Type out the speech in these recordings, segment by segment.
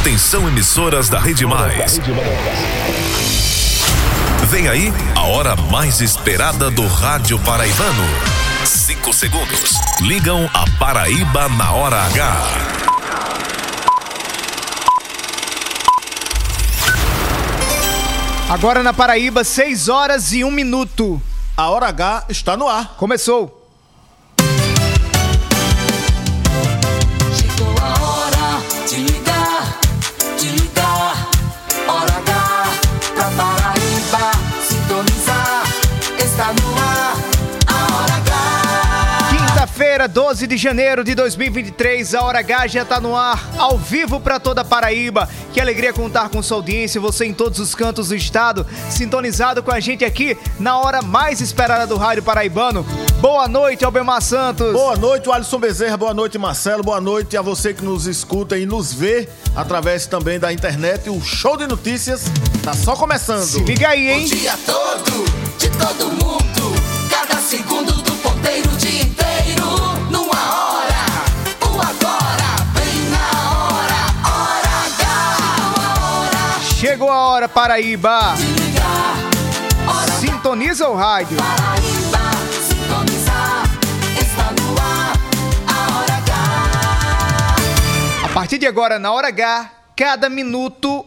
Atenção emissoras da Rede Mais. Vem aí a hora mais esperada do rádio paraibano. Cinco segundos. Ligam a Paraíba na hora H. Agora na Paraíba, 6 horas e 1 minuto. A hora H está no ar. Começou. Quinta-feira, 12 de janeiro de 2023, a Hora H já tá no ar, ao vivo para toda a Paraíba. Que alegria contar com sua audiência, você em todos os cantos do estado, sintonizado com a gente aqui na hora mais esperada do rádio paraibano. Boa noite, Albemar Santos. Boa noite, Alisson Bezerra. Boa noite, Marcelo. Boa noite a você que nos escuta e nos vê através também da internet. O show de notícias tá só começando. Se liga aí, O hein? dia todo, de todo mundo. Cada segundo do ponteiro, o Chegou a hora, Paraíba. Sintoniza o rádio. Paraíba sintonizar. Está no ar, a Hora H. A partir de agora, na Hora H, cada minuto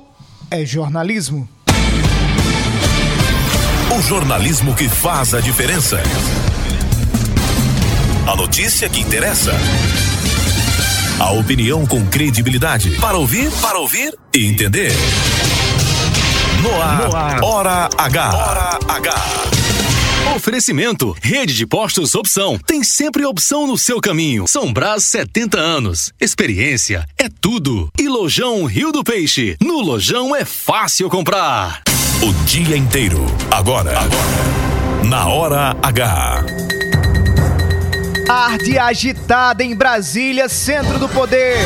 é jornalismo. O jornalismo que faz a diferença. A notícia que interessa. A opinião com credibilidade. Para ouvir, para ouvir e entender. No ar, Hora H. Hora H. Oferecimento, Rede de Postos Opção. Tem sempre opção no seu caminho. São Brás 70 anos. Experiência é tudo. E Lojão Rio do Peixe. No Lojão é fácil comprar. O dia inteiro. Agora. Agora. Na Hora H. Arde agitada em Brasília, centro do poder.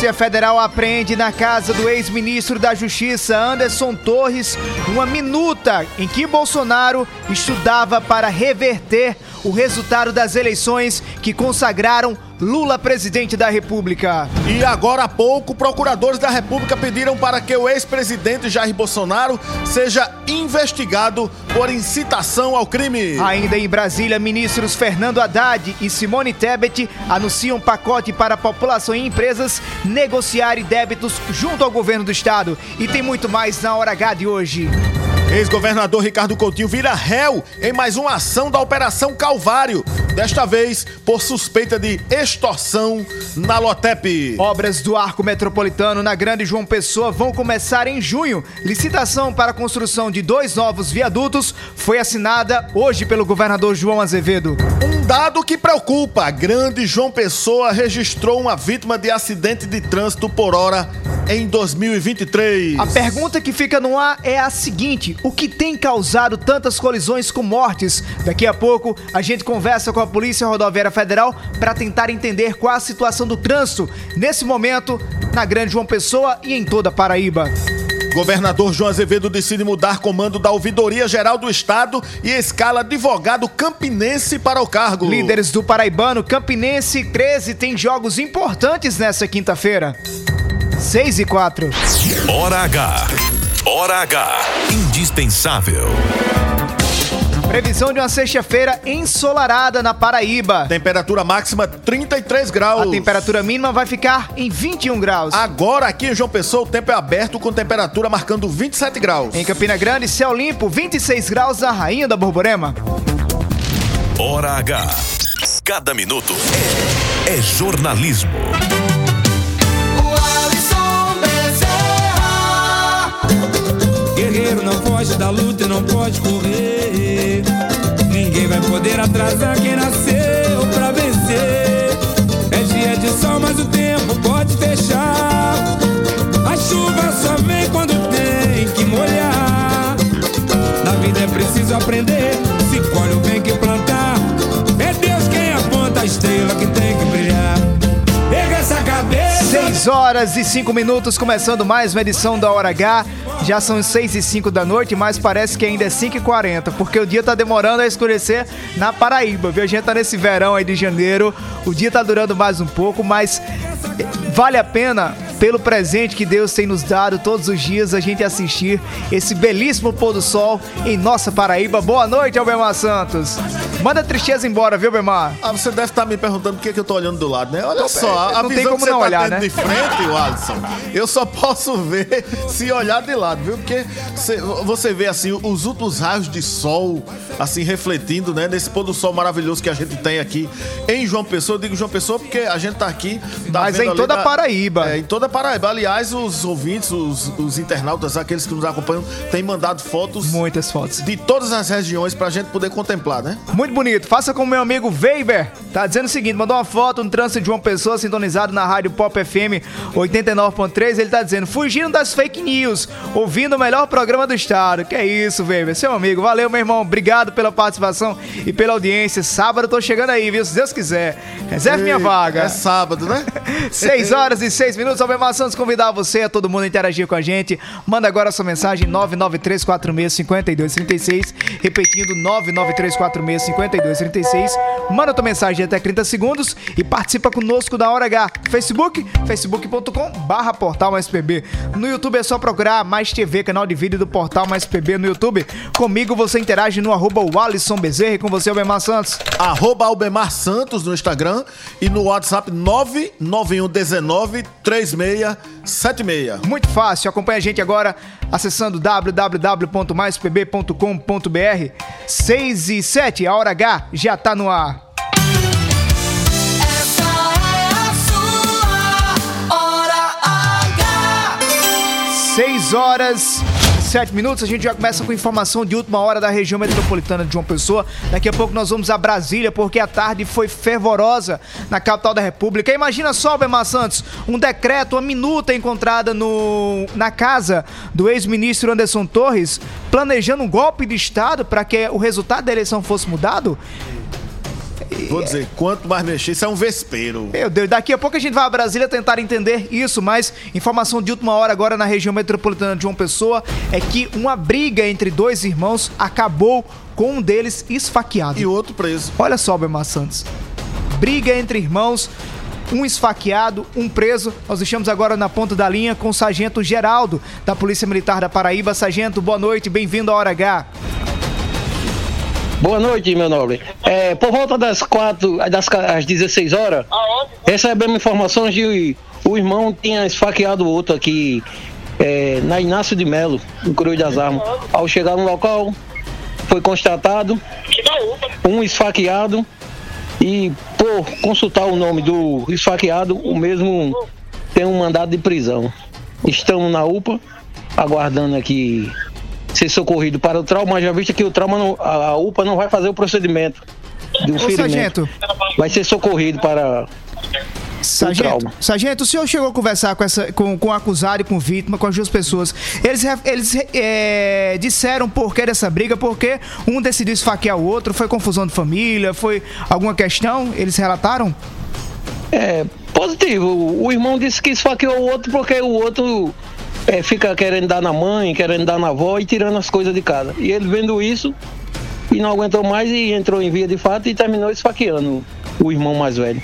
Polícia Federal apreende na casa do ex-ministro da Justiça, Anderson Torres, uma minuta em que Bolsonaro estudava para reverter o resultado das eleições que consagraram Lula presidente da República. E agora há pouco, procuradores da República pediram para que o ex-presidente Jair Bolsonaro seja investigado por incitação ao crime. Ainda em Brasília, ministros Fernando Haddad e Simone Tebet anunciam pacote para a população e empresas negociarem débitos junto ao governo do estado. E tem muito mais na hora H de hoje. Ex-governador Ricardo Coutinho vira réu em mais uma ação da Operação Calvário, desta vez por suspeita de extorsão na Lotep. Obras do Arco Metropolitano na Grande João Pessoa vão começar em junho. Licitação para a construção de dois novos viadutos foi assinada hoje pelo governador João Azevedo. Um dado que preocupa: a Grande João Pessoa registrou uma vítima de acidente de trânsito por hora em 2023. A pergunta que fica no ar é a seguinte: o que tem causado tantas colisões com mortes? Daqui a pouco a gente conversa com a Polícia Rodoviária Federal para tentar entender qual a situação do trânsito nesse momento na Grande João Pessoa e em toda a Paraíba. Governador João Azevedo decide mudar comando da Ouvidoria Geral do Estado e escala advogado campinense para o cargo. Líderes do Paraibano, Campinense 13 tem jogos importantes nessa quinta-feira. 6 e 4. Hora H. Hora H. Indispensável. Previsão de uma sexta-feira ensolarada na Paraíba. Temperatura máxima 33 graus. A temperatura mínima vai ficar em 21 graus. Agora aqui em João Pessoa o tempo é aberto com temperatura marcando 27 graus. Em Campina Grande, céu limpo, 26 graus na Rainha da Borborema. Hora H. Cada minuto é, é jornalismo. Foge da luta e não pode correr. Ninguém vai poder atrasar quem nasceu pra vencer. É dia de sol, mas o tempo pode fechar. A chuva só vem quando tem que molhar. Na vida é preciso aprender. 6 horas e 5 minutos, começando mais uma edição da Hora H. Já são 6 e 5 da noite, mas parece que ainda é 5 e 40, porque o dia tá demorando a escurecer na Paraíba, viu? A gente tá nesse verão aí de janeiro, o dia tá durando mais um pouco, mas vale a pena pelo presente que Deus tem nos dado todos os dias a gente assistir esse belíssimo pôr do sol em nossa Paraíba. Boa noite, Albemar Santos. Manda a tristeza embora, viu, Albemar? Ah, você deve estar me perguntando por que, que eu tô olhando do lado, né? Olha só, a não tem como não tá olhar, né? de frente, Alisson, eu só posso ver se olhar de lado, viu? Porque você, vê, assim, os últimos raios de sol, assim, refletindo, né? Nesse pôr do sol maravilhoso que a gente tem aqui em João Pessoa. Eu digo João Pessoa porque a gente tá aqui... tá Mas é em toda da- a Paraíba. É, em toda Paraíba. Aliás, os ouvintes, os, os internautas, aqueles que nos acompanham, têm mandado fotos Muitas fotos. de todas as regiões pra gente poder contemplar, né? Muito bonito. Faça como meu amigo Weber. Tá dizendo o seguinte: mandou uma foto no trânsito de uma pessoa sintonizado na rádio Pop FM 89.3. Ele tá dizendo, fugindo das fake news, ouvindo o melhor programa do estado. Que é isso, Weber. Seu amigo. Valeu, meu irmão. Obrigado pela participação e pela audiência. Sábado eu tô chegando aí, viu? Se Deus quiser. Reserve minha vaga. É sábado, né? 6 horas e 6 minutos. Albemar Santos convidar você, a todo mundo a interagir com a gente. Manda agora sua mensagem 993465236. Repetindo 993465236. Manda tua mensagem até 30 segundos e participa conosco da Hora H. Facebook, facebook.com Portal Mais PB. No YouTube é só procurar Mais TV, canal de vídeo do Portal Mais PB no YouTube. Comigo você interage no arroba Walisson Bezerra e com você, Albemar Santos. Arroba Albemar Santos no Instagram e no WhatsApp 99119 3676. Muito fácil, acompanha a gente agora acessando www.maispb.com.br 6 e 7, a hora H já tá no ar. Essa é a sua hora H. 6 horas 7 minutos, a gente já começa com informação de última hora da região metropolitana de João Pessoa. Daqui a pouco nós vamos a Brasília, porque a tarde foi fervorosa na capital da República. Imagina só, Bemar Santos, um decreto, uma minuta encontrada no, na casa do ex-ministro Anderson Torres, planejando um golpe de Estado para que o resultado da eleição fosse mudado. Vou dizer, quanto mais mexer, isso é um vespeiro. Meu Deus, daqui a pouco a gente vai a Brasília tentar entender isso, mas informação de última hora agora na região metropolitana de João Pessoa é que uma briga entre dois irmãos acabou com um deles esfaqueado. E outro preso. Olha só, Bemar Santos. Briga entre irmãos, um esfaqueado, um preso. Nós deixamos agora na ponta da linha com o Sargento Geraldo, da Polícia Militar da Paraíba. Sargento, boa noite, bem-vindo à Hora H. Boa noite, meu nobre. É, por volta das quatro, das às 16 horas, recebemos informações de o irmão tinha esfaqueado o outro aqui é, na Inácio de Melo, no Cruz das Armas. Ao chegar no local, foi constatado um esfaqueado e por consultar o nome do esfaqueado, o mesmo tem um mandado de prisão. Estamos na UPA, aguardando aqui ser socorrido para o trauma, já visto que o trauma, não- a UPA não vai fazer o procedimento do Ô, ferimento. sargento. Vai ser socorrido para Sargento, trauma. sargento, o senhor chegou a conversar com, essa, com, com o acusado e com vítima, com as duas pessoas. Eles, eles é, disseram por que dessa briga, porque um decidiu esfaquear o outro, foi confusão de família, foi alguma questão? Eles relataram? É, positivo. O irmão disse que esfaqueou o outro porque o outro é, fica querendo dar na mãe, querendo dar na avó e tirando as coisas de casa. E ele vendo isso e não aguentou mais e entrou em via de fato e terminou esfaqueando o irmão mais velho.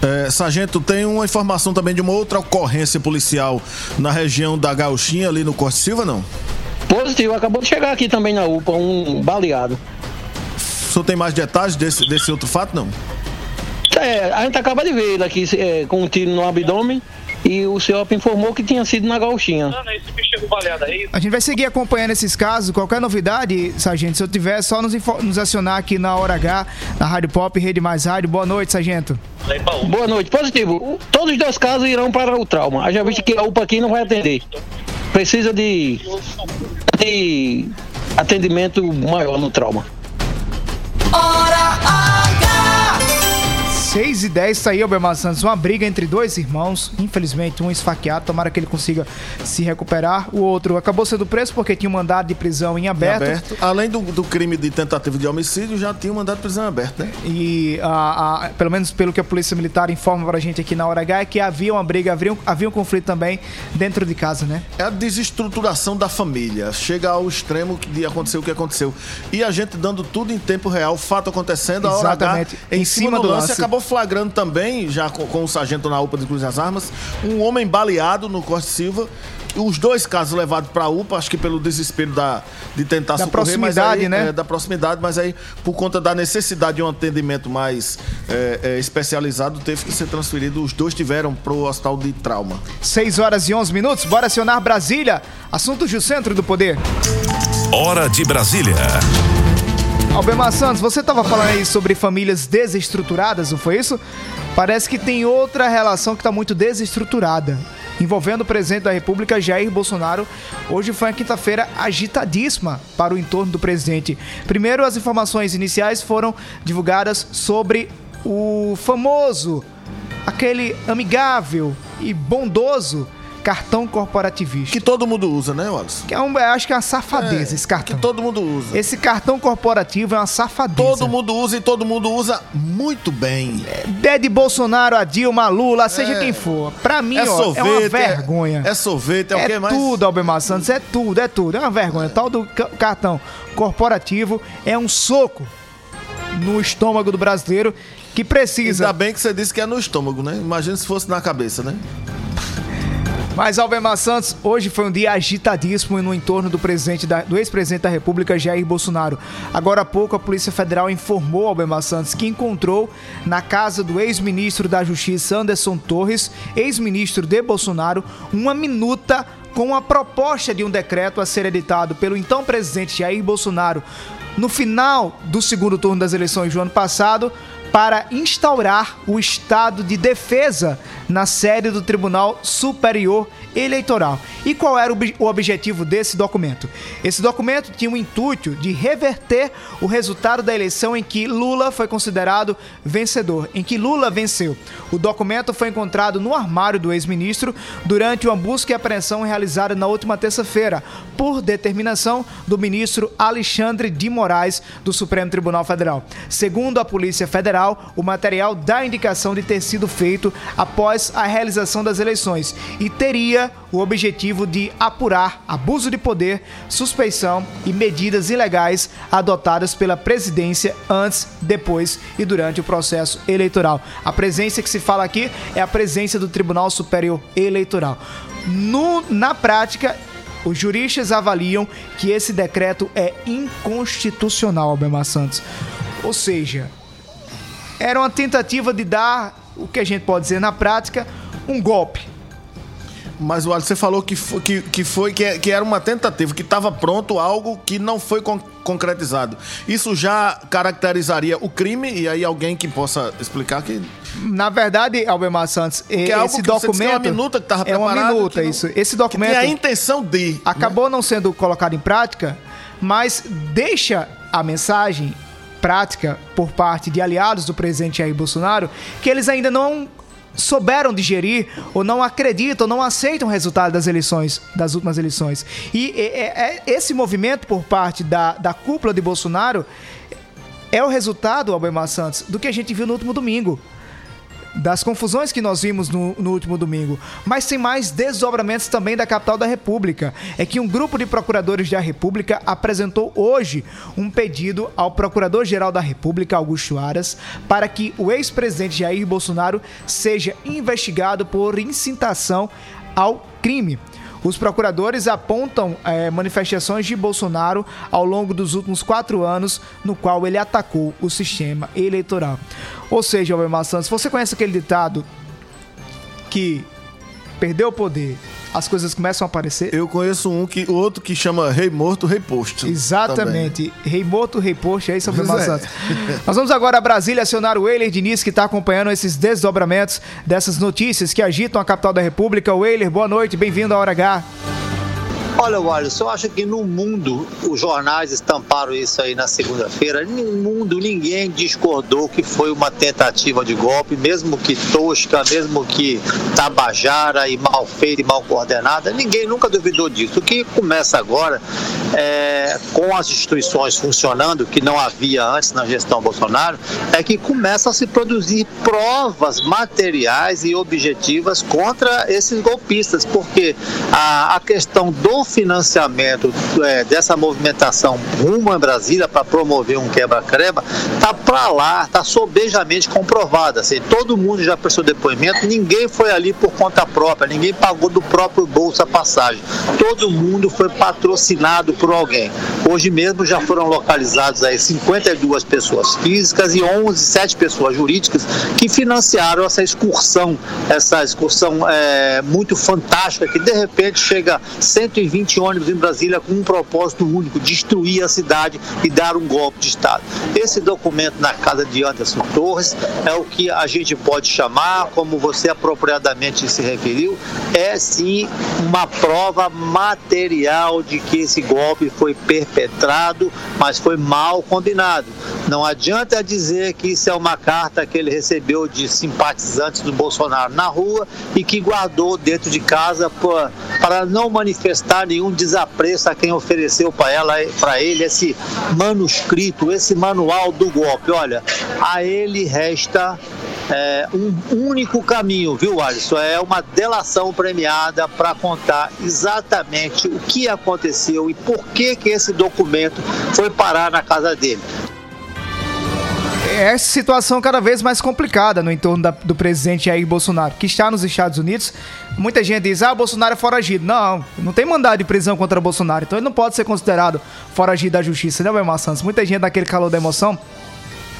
É, sargento, tem uma informação também de uma outra ocorrência policial na região da Gauchinha, ali no Corte Silva, não? Positivo, acabou de chegar aqui também na UPA, um baleado. O senhor tem mais detalhes desse, desse outro fato, não? É, a gente acaba de ver ele aqui é, com um tiro no abdômen e o CEOP informou que tinha sido na gauchinha. A gente vai seguir acompanhando esses casos. Qualquer novidade, sargento, se eu tiver, é só nos, nos acionar aqui na Hora H, na Rádio Pop, Rede Mais Rádio. Boa noite, sargento. Boa noite. Positivo. Todos os dois casos irão para o trauma. A já visto que a UPA aqui não vai atender. Precisa de, de atendimento maior no trauma. Hora H. 6 e 10 saiu, Belmar Santos. Uma briga entre dois irmãos. Infelizmente, um esfaqueado. Tomara que ele consiga se recuperar. O outro acabou sendo preso porque tinha um mandado de prisão em Em aberto. aberto. Além do, do crime de tentativa de homicídio, já tinha um mandado de prisão aberto, né? E, a- a- pelo menos pelo que a Polícia Militar informa pra gente aqui na Hora H, é que havia uma briga, havia um, havia um conflito também dentro de casa, né? É a desestruturação da família. Chega ao extremo de acontecer o que aconteceu. E a gente dando tudo em tempo real, o fato acontecendo, a hora H, Exatamente. em, cima, do lance, acabou acabou flagrando também, já com, com o sargento na UPA de Cruz das Armas, um homem baleado no Costa Silva. Os dois casos levados para a UPA, acho que pelo desespero da, de tentar Da socorrer, proximidade, aí, né? é, da proximidade, mas aí, por conta da necessidade de um atendimento mais é, é, especializado, teve que ser transferido. Os dois tiveram para o hospital de trauma. 6 horas e 11 minutos, bora acionar Brasília. Assuntos do Centro do Poder. Hora de Brasília. Albemar Santos, você estava falando aí sobre famílias desestruturadas, não foi isso? Parece que tem outra relação que está muito desestruturada. Envolvendo o presidente da República, Jair Bolsonaro. Hoje foi uma quinta-feira agitadíssima para o entorno do presidente. Primeiro, as informações iniciais foram divulgadas sobre o famoso, aquele amigável e bondoso cartão corporativista. Que todo mundo usa, né, Wallace? Que é um, acho que é uma safadeza esse Que cartão. todo mundo usa. Esse cartão corporativo é uma safadeza. Todo mundo usa e todo mundo usa muito bem. É de Bolsonaro a Dilma, Lula, seja É. quem for. Pra mim, É ó, sorvete. é uma vergonha. É, sorvete, é, o É que mais? tudo, Albemar Santos, é tudo, é tudo. É uma vergonha. Tal do ca- cartão corporativo é um soco no estômago do brasileiro que precisa. Ainda bem que você disse que é no estômago, né? Imagina se fosse na cabeça, né? Mas Albemar Santos, hoje foi um dia agitadíssimo no entorno do presidente da- do ex-presidente da República, Jair Bolsonaro. Agora há pouco, a Polícia Federal informou Albemar Santos que encontrou na casa do ex-ministro da Justiça, Anderson Torres, ex-ministro de Bolsonaro, uma minuta com a proposta de um decreto a ser editado pelo então presidente Jair Bolsonaro no final do segundo turno das eleições do ano passado para instaurar o estado de defesa na sede do Tribunal Superior Eleitoral. E qual era o ob- o objetivo desse documento? Esse documento tinha o intuito de reverter o resultado da eleição em que Lula foi considerado vencedor, em que Lula venceu. O documento foi encontrado no armário do ex-ministro durante uma busca e apreensão realizada na última terça-feira, por determinação do ministro Alexandre de Moraes do Supremo Tribunal Federal. Segundo a Polícia Federal, o material dá indicação de ter sido feito após a realização das eleições e teria o objetivo de apurar abuso de poder, suspeição e medidas ilegais adotadas pela presidência antes, depois e durante o processo eleitoral. A presença que se fala aqui é a presença do Tribunal Superior Eleitoral. No, na prática, os juristas avaliam que esse decreto é inconstitucional, Albemar Santos. Ou seja, era uma tentativa de dar, o que a gente pode dizer na prática, um golpe. Mas o você falou que foi, que, que, foi que, é- que era uma tentativa, que estava pronto algo que não foi con- concretizado. Isso já caracterizaria o crime e aí alguém que possa explicar que Na verdade, Albemar Santos, é algo esse que disse que é uma documento minuta que estava é uma preparado, minuta que não- isso. Esse que documento tem a intenção de acabou não sendo colocado em prática, mas deixa a mensagem prática por parte de aliados do presidente Jair Bolsonaro que eles ainda não souberam digerir ou não acreditam, não aceitam o resultado das eleições, das últimas eleições. E é- esse movimento por parte da, da cúpula de Bolsonaro é o resultado, Albemar Santos, do que a gente viu no último domingo das confusões que nós vimos no, no último domingo, mas tem mais desdobramentos também da capital da República. É que um grupo de procuradores da República apresentou hoje um pedido ao Procurador-Geral da República, Augusto Aras, para que o ex-presidente Jair Bolsonaro seja investigado por incitação ao crime. Os procuradores apontam eh, manifestações de Bolsonaro ao longo dos últimos quatro anos, no qual ele atacou o sistema eleitoral. Ou seja, Albemar Santos, você conhece aquele ditado que perdeu o poder, as coisas começam a aparecer? Eu conheço um que o outro que chama Rei Morto, Rei Posto. Exatamente. Rei morto, rei posto, é isso, Pois é. Santos. Nós vamos agora a Brasília acionar o Euler Diniz, que está acompanhando esses desdobramentos dessas notícias que agitam a capital da República. O boa noite, bem-vindo à Hora H. Olha, Wallace, eu acho que no mundo, os jornais estamparam isso aí na segunda-feira, no mundo ninguém discordou que foi uma tentativa de golpe, mesmo que tosca, mesmo que tabajara e mal feita e mal coordenada, ninguém nunca duvidou disso. O que começa agora, é, com as instituições funcionando, que não havia antes na gestão Bolsonaro, é que começam a se produzir provas materiais e objetivas contra esses golpistas, porque a, a questão do financiamento é, dessa movimentação rumo a Brasília para promover um quebra-creba tá para lá, tá sobejamente comprovada. Assim, todo mundo já prestou depoimento, ninguém foi ali por conta própria, ninguém pagou do próprio bolso a passagem. Todo mundo foi patrocinado por alguém. Hoje mesmo já foram localizados aí 52 pessoas físicas e 11, 7 pessoas jurídicas que financiaram essa excursão, essa excursão é, muito fantástica que de repente chega 120 ônibus em Brasília com um propósito único, destruir a cidade e dar um golpe de Estado. Esse documento na casa de Anderson Torres é o que a gente pode chamar, como você apropriadamente se referiu, é sim uma prova material de que esse golpe foi perpetrado, mas foi mal combinado. Não adianta dizer que isso é uma carta que ele recebeu de simpatizantes do Bolsonaro na rua e que guardou dentro de casa para não manifestar nenhum desapreço a quem ofereceu para ela, para ele esse manuscrito, esse manual do golpe. Olha, a ele resta é, um único caminho, viu, Alisson? É uma delação premiada para contar exatamente o que aconteceu e por que, que esse documento foi parar na casa dele essa situação cada vez mais complicada no entorno da, do presidente Jair Bolsonaro, que está nos Estados Unidos. Muita gente diz, ah, Bolsonaro é foragido. Não, não tem mandado de prisão contra Bolsonaro, então ele não pode ser considerado foragido da justiça, né, Belmar Santos? Muita gente naquele calor da emoção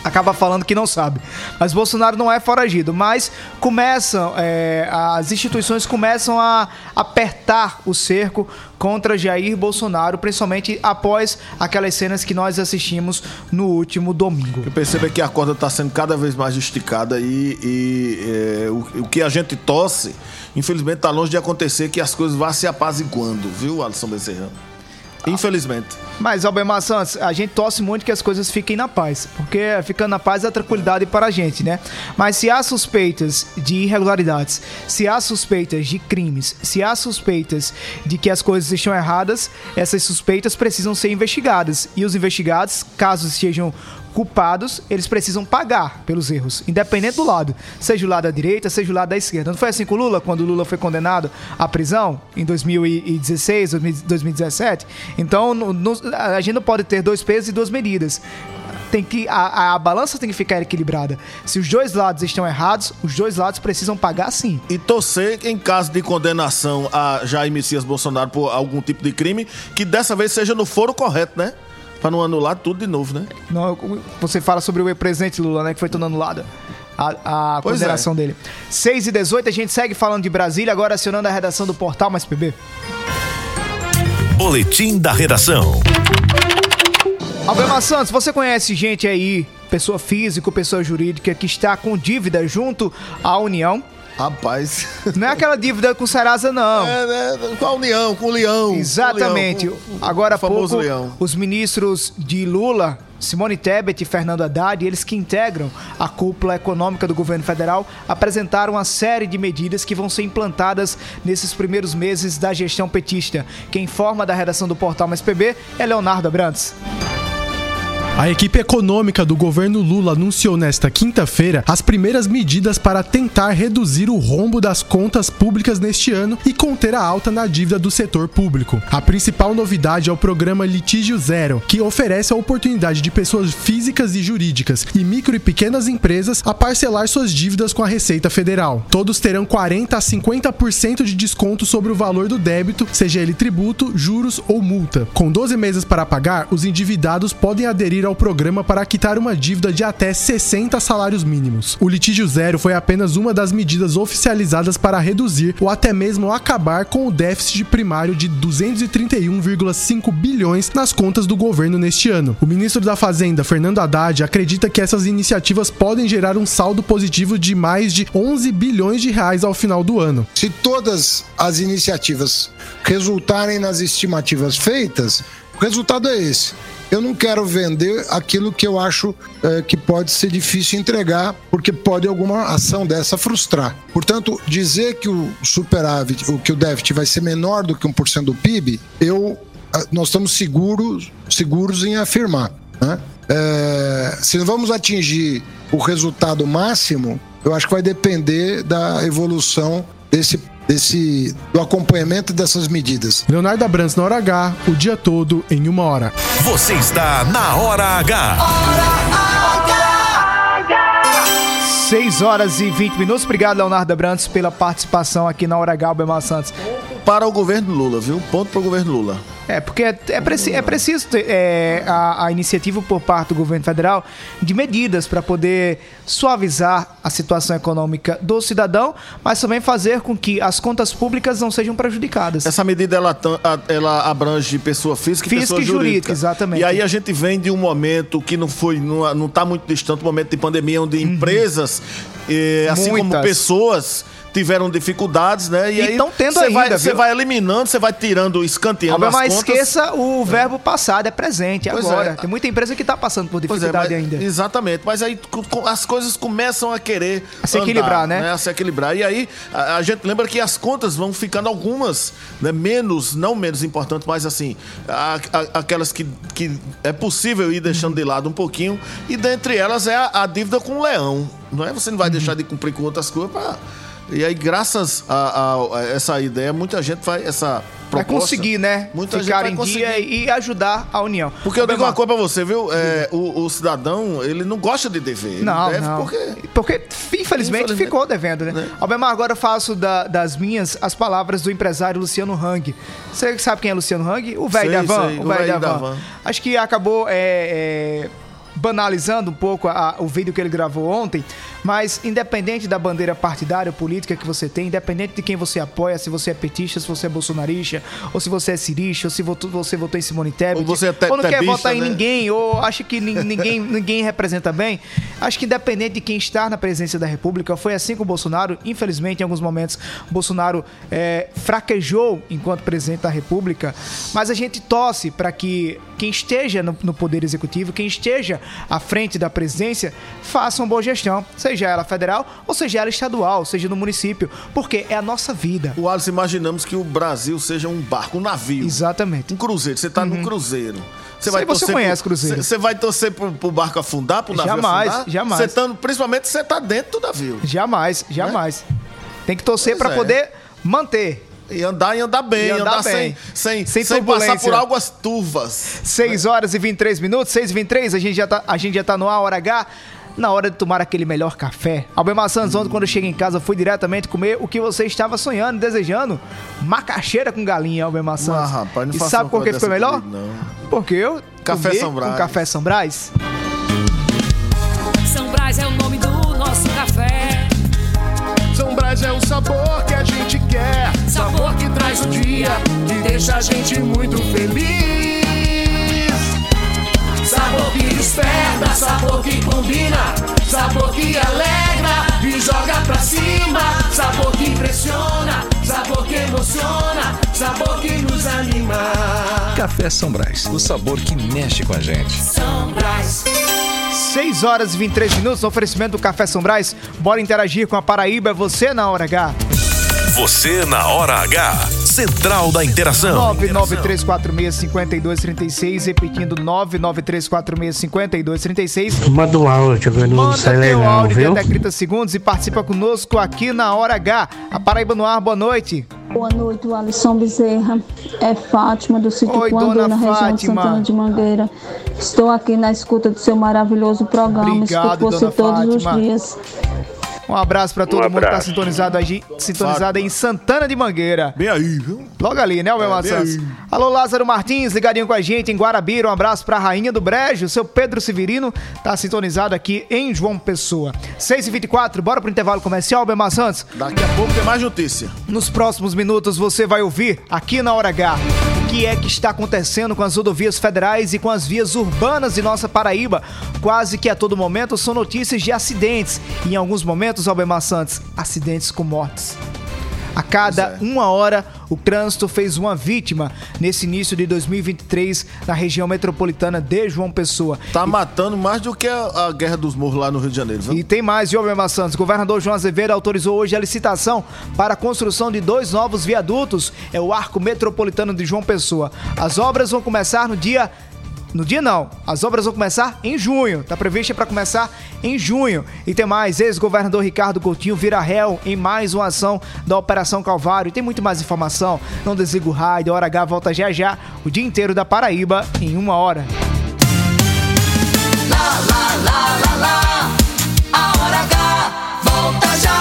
acaba falando que não sabe. Mas Bolsonaro não é foragido, mas começam, é, as instituições começam a apertar o cerco contra Jair Bolsonaro, principalmente após aquelas cenas que nós assistimos no último domingo. Eu percebo é que a corda está sendo cada vez mais esticada e, e é, o, o, que a gente tosse, infelizmente está longe de acontecer que as coisas vá se apaziguando, viu, Alisson Becerrão? Infelizmente. Mas, Albemar Santos, a gente torce muito que as coisas fiquem na paz. Porque ficando na paz é tranquilidade para a gente, né? Mas se há suspeitas de irregularidades, se há suspeitas de crimes, se há suspeitas de que as coisas estão erradas, essas suspeitas precisam ser investigadas. E os investigados, caso estejam culpados, eles precisam pagar pelos erros, independente do lado, seja o lado da direita, seja o lado da esquerda. Não foi assim com o Lula, quando o Lula foi condenado à prisão em 2016, 2017? Então, a gente não pode ter dois pesos e duas medidas tem que a, a, a, balança tem que ficar equilibrada. Se os dois lados estão errados, os dois lados precisam pagar sim. E torcer em caso de condenação a Jair Messias Bolsonaro por algum tipo de crime, que dessa vez seja no foro correto, né? Pra não anular tudo de novo, né? Não, você fala sobre o presidente Lula, né? Que foi tudo anulado. A, a consideração é. dele. 6 e 18 a gente segue falando de Brasília, agora acionando a redação do Portal Mais PB. Boletim da Redação. Albema Santos, você conhece gente aí, pessoa física, pessoa jurídica, que está com dívida junto à União? Rapaz. Não é aquela dívida com Serasa, não. É, né? Com a União, com o Leão. Exatamente. O leão, Agora há pouco, leão. os ministros de Lula, Simone Tebet e Fernando Haddad, eles que integram a cúpula econômica do governo federal, apresentaram uma série de medidas que vão ser implantadas nesses primeiros meses da gestão petista. Quem informa da redação do portal Mais PB é Leonardo Abrantes. A equipe econômica do governo Lula anunciou nesta quinta-feira as primeiras medidas para tentar reduzir o rombo das contas públicas neste ano e conter a alta na dívida do setor público. A principal novidade é o programa Litígio Zero, que oferece a oportunidade de pessoas físicas e jurídicas e micro e pequenas empresas a parcelar suas dívidas com a Receita Federal. Todos terão 40 a 50% de desconto sobre o valor do débito, seja ele tributo, juros ou multa. Com 12 meses para pagar, os endividados podem aderir ao programa para quitar uma dívida de até 60 salários mínimos. O litígio zero foi apenas uma das medidas oficializadas para reduzir ou até mesmo acabar com o déficit primário de 231,5 bilhões nas contas do governo neste ano. O ministro da Fazenda, Fernando Haddad, acredita que essas iniciativas podem gerar um saldo positivo de mais de 11 bilhões de reais ao final do ano. Se todas as iniciativas resultarem nas estimativas feitas, o resultado é esse eu não quero vender aquilo que eu acho é, que pode ser difícil entregar, porque pode alguma ação dessa frustrar. Portanto, dizer que o superávit, o que o déficit vai ser menor do que 1% do PIB, eu, nós estamos seguros, seguros em afirmar. Né? É, se vamos atingir o resultado máximo, eu acho que vai depender da evolução desse desse, do acompanhamento dessas medidas. Leonardo Abrantes na hora H, o dia todo em uma hora. Você está na Hora H. 6 horas e 20 minutos. Obrigado, Leonardo Abrantes, pela participação aqui na Hora H, Albemar Santos. Para o governo Lula, viu? Ponto para o governo Lula. É, porque é, é, preci é preciso ter é, a, a iniciativa por parte do governo federal de medidas para poder suavizar a situação econômica do cidadão, mas também fazer com que as contas públicas não sejam prejudicadas. Essa medida ela, ela abrange pessoa física e Física pessoa e jurídica, jurídica. exatamente. E aí a gente vem de um momento que não foi, não, não tá muito distante, um momento de pandemia, onde empresas, eh, assim como Uhum. Muitas. pessoas tiveram dificuldades, né? E aí tão tendo você vai, ainda, você viu? vai eliminando, você vai tirando, escanteando Albemar, as contas. esqueça o verbo passado, é presente, Pois agora. é. Tem muita empresa que está passando por é, dificuldade mas- ainda. Exatamente, mas aí as coisas começam a querer A se equilibrar, né? A se equilibrar. E aí a, a gente lembra que as contas vão ficando algumas, né, menos, não menos importantes, mas assim, a- a- aquelas que, que é possível ir deixando de lado um pouquinho. E dentre elas é a, dívida com o leão. Não é? Você não vai deixar de cumprir com outras coisas pra. E aí, graças a, a- a essa ideia, muita gente vai. Essa Vai proposta, conseguir, né? Muita Ficar gente em vai dia conseguir. e ajudar a União. Porque eu digo uma coisa pra você, viu? É, o, o cidadão, ele não gosta de dever. Não, deve não. porque. Porque, infelizmente, Infelizmente. ficou devendo, né? Albemar, agora eu faço da- das minhas as palavras do empresário Luciano Hang. Você sabe quem é Luciano Hang? O velho da van. sei, O velho da velho da van. Acho que acabou é, é, banalizando um pouco a- o vídeo que ele gravou ontem, mas independente da bandeira partidária ou política que você tem, independente de quem você apoia, se você é petista, se você é bolsonarista, ou se você é cirista, ou se votou- você votou em Simone Tebet, Ou você é te- ou não quer votar em né? ninguém, ou acha que nin- ninguém, ninguém representa bem, acho que independente de quem está na presidência da República, foi assim com o Bolsonaro. Infelizmente, em alguns momentos, Bolsonaro é, fraquejou enquanto presidente da República, mas a gente torce para que quem esteja no, no Poder Executivo, quem esteja à frente da presidência, faça uma boa gestão, seja ela federal ou seja ela estadual, seja no município, porque é a nossa vida. O Alisson, imaginamos que o Brasil seja um barco, um navio. Exatamente. Um cruzeiro. Você tá num cruzeiro. Você Sei, você conhece pro- cruzeiro. Você vai torcer pro, pro barco afundar, pro navio Jamais, afundar? jamais. Você tá, principalmente você tá dentro do navio. Jamais, jamais. Tem que torcer para é. poder manter. E andar e andar bem, E andar andar, bem. sem, sem, Sem sem, passar por águas turvas. 6 horas e 23 minutos, 6 e 23, a gente já tá, a gente já tá no A hora H. Na hora de tomar aquele melhor café. Albemar Santos, ontem, quando eu cheguei em casa, fui diretamente comer o que você estava sonhando, desejando. Macaxeira com galinha, Albemar Santos. Ah, rapaz, não e sabe por que ficou melhor? comigo, não. Porque eu Café comi São Brás. com café São Brás. São Brás é o nome do nosso café. São Brás é o sabor que a gente quer. Sabor que traz o dia e deixa a gente muito feliz. Sabor que desperta, sabor que combina. Sabor que alegra e joga pra cima. Sabor que impressiona, sabor que emociona. Sabor que nos anima. Café São Brás, o sabor que mexe com a gente. São Brás. 6 horas e 23 minutos, oferecimento do Café São Brás. Bora interagir com a Paraíba, é você na hora H. Você na Hora H. Central da Interação. 993465236, repetindo 993465236. Manda um áudio, eu não áudio de viu? até 30 segundos e participa conosco aqui na Hora H. A Paraíba no ar, boa noite. Boa noite, Alisson Bezerra. É Fátima do sítio Oi, Quandu, na região de Fátima. Santana de Mangueira. Estou aqui na escuta do seu maravilhoso programa. Obrigado, Escuto você todos Fátima. os dias. Um abraço pra todo Um mundo que tá sintonizado, aí, sintonizado em Santana de Mangueira. Bem aí, viu? Logo ali, né, Albemar bem Santos? Alô, Lázaro Martins, ligadinho com a gente em Guarabira. Um abraço pra Rainha do Brejo. Seu Pedro Severino tá sintonizado aqui em João Pessoa. 6h24, bora pro intervalo comercial, Albemar Santos? Daqui a pouco tem mais notícia. Nos próximos minutos você vai ouvir aqui na Hora H que é que está acontecendo com as rodovias federais e com as vias urbanas de nossa Paraíba. Quase que a todo momento são notícias de acidentes e em alguns momentos, Albemar Santos, acidentes com mortes. A cada uma hora, o trânsito fez uma vítima nesse início de 2023 na região metropolitana de João Pessoa. Tá matando mais do que a, a Guerra dos Morros lá no Rio de Janeiro, viu? E tem mais, viu, Albemar Santos? O governador João Azevedo autorizou hoje a licitação para a construção de dois novos viadutos. É o Arco Metropolitano de João Pessoa. As obras vão começar no dia No dia não, as obras vão começar em junho, tá prevista para começar em junho. E tem mais, ex-governador Ricardo Coutinho vira réu em mais uma ação da Operação Calvário. Tem muito mais informação, não desliga o rádio, Hora H volta já já, o dia inteiro da Paraíba em uma hora. Lá, lá, lá, lá, lá. A hora H volta já.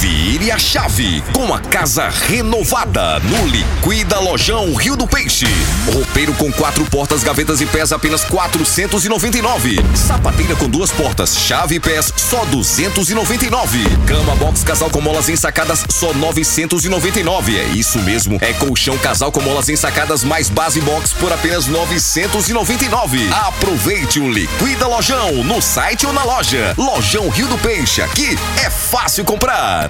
Vire a chave com a casa renovada no Liquida Lojão Rio do Peixe. Roupeiro com quatro portas, gavetas e pés apenas 499. Sapateira com duas portas, chave e pés só 299. Cama box casal com molas ensacadas só 999. É isso mesmo, é colchão casal com molas ensacadas mais base box por apenas 999. Aproveite o Liquida Lojão no site ou na loja. Lojão Rio do Peixe, aqui é fácil comprar.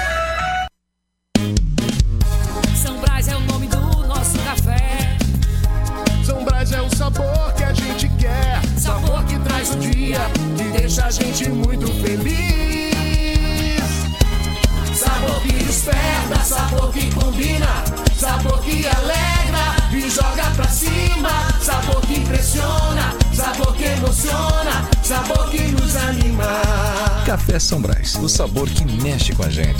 São Brás, o sabor que mexe com a gente.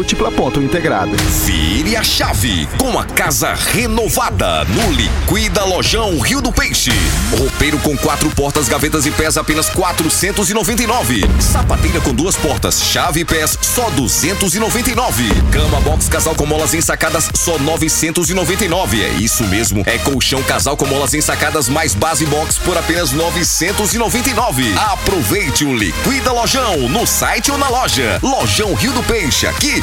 múltipla.integrada. Vire a chave com a casa renovada no Liquida Lojão Rio do Peixe. Roupeiro com quatro portas, gavetas e pés apenas 499. Sapateira com duas portas, chave e pés só 299. Cama box casal com molas ensacadas só 999. É isso mesmo, é colchão casal com molas ensacadas mais base box por apenas 999. Aproveite o Liquida Lojão no site ou na loja. Lojão Rio do Peixe, aqui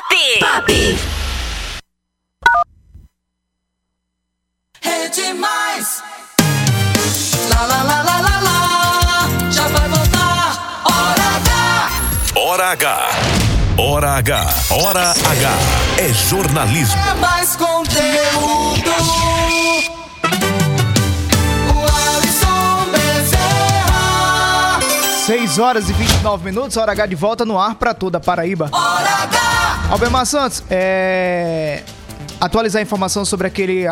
Pop! Rede Mais. Lá, lá, lá, lá, lá, lá. Já vai voltar. Hora H. Hora H. Hora H. Hora H. É jornalismo. É mais conteúdo. O Alisson Bezerra. 6 horas e 29 minutos, hora H de volta no ar para toda a Paraíba. Hora H. Albemar Santos, é... atualizar a informação sobre aquele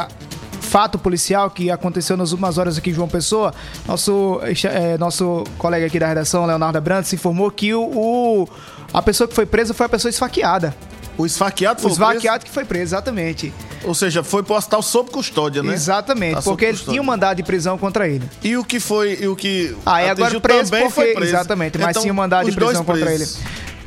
fato policial que aconteceu nas últimas horas aqui em João Pessoa. Nosso, é, nosso colega aqui da redação, Leonardo Abrantes, informou que o, o- a pessoa que foi presa foi a pessoa esfaqueada. O esfaqueado O foi esfaqueado que foi preso, exatamente. Ou seja, foi pro hospital sob custódia, né? Exatamente, Tá porque ele tinha um mandado de prisão contra ele. E o que foi, e o que Ah, agora preso também porque... foi preso. Exatamente, mas Então, tinha um mandado de prisão contra ele.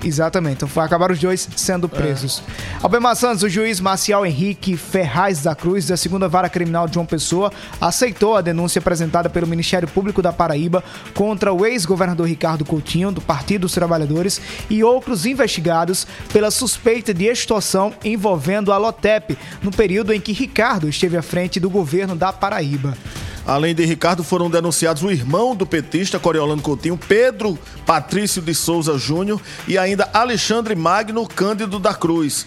Exatamente, então foi- acabaram os dois sendo presos. Albemar Santos, o juiz Marcial Henrique Ferraz da Cruz, da segunda vara criminal de João Pessoa, aceitou a denúncia apresentada pelo Ministério Público da Paraíba contra o ex-governador Ricardo Coutinho, do Partido dos Trabalhadores, e outros investigados pela suspeita de extorsão envolvendo a Lotep, no período em que Ricardo esteve à frente do governo da Paraíba. Além de Ricardo, foram denunciados o irmão do petista Coriolano Coutinho, Pedro Patrício de Souza Júnior e ainda Alexandre Magno Cândido da Cruz.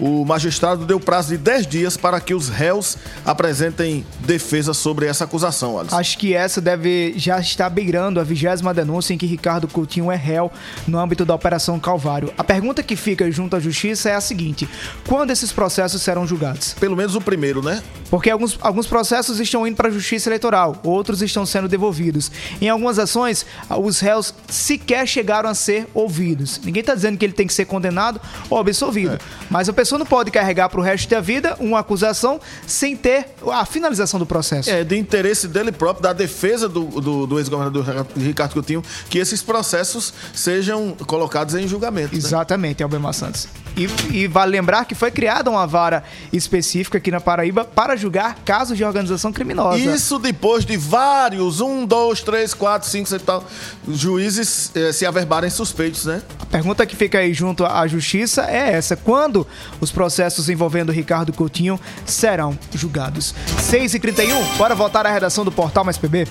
O magistrado deu prazo de 10 dias para que os réus apresentem defesa sobre essa acusação, Alisson. Acho que essa deve já estar beirando a vigésima denúncia em que Ricardo Coutinho é réu no âmbito da Operação Calvário. A pergunta que fica junto à Justiça é a seguinte: quando esses processos serão julgados? Pelo menos o primeiro, né? Porque alguns, alguns processos estão indo para a Justiça Eleitoral, outros estão sendo devolvidos. Em algumas ações, os réus sequer chegaram a ser ouvidos. Ninguém está dizendo que ele tem que ser condenado ou absolvido. Mas a pessoa não pode carregar para o resto da vida uma acusação sem ter a finalização do processo. É de interesse dele próprio, da defesa do, do, do ex-governador Ricardo Coutinho, que esses processos sejam colocados em julgamento. né? Exatamente, Albemar Santos. E, e vale lembrar que foi criada uma vara específica aqui na Paraíba para julgar casos de organização criminosa. Isso depois de vários, um, dois, três, quatro, cinco, seis, tal, juízes eh, se averbarem suspeitos, né? A pergunta que fica aí junto à justiça é essa: quando os processos envolvendo Ricardo Coutinho serão julgados? 6h31, bora voltar à redação do Portal Mais PB?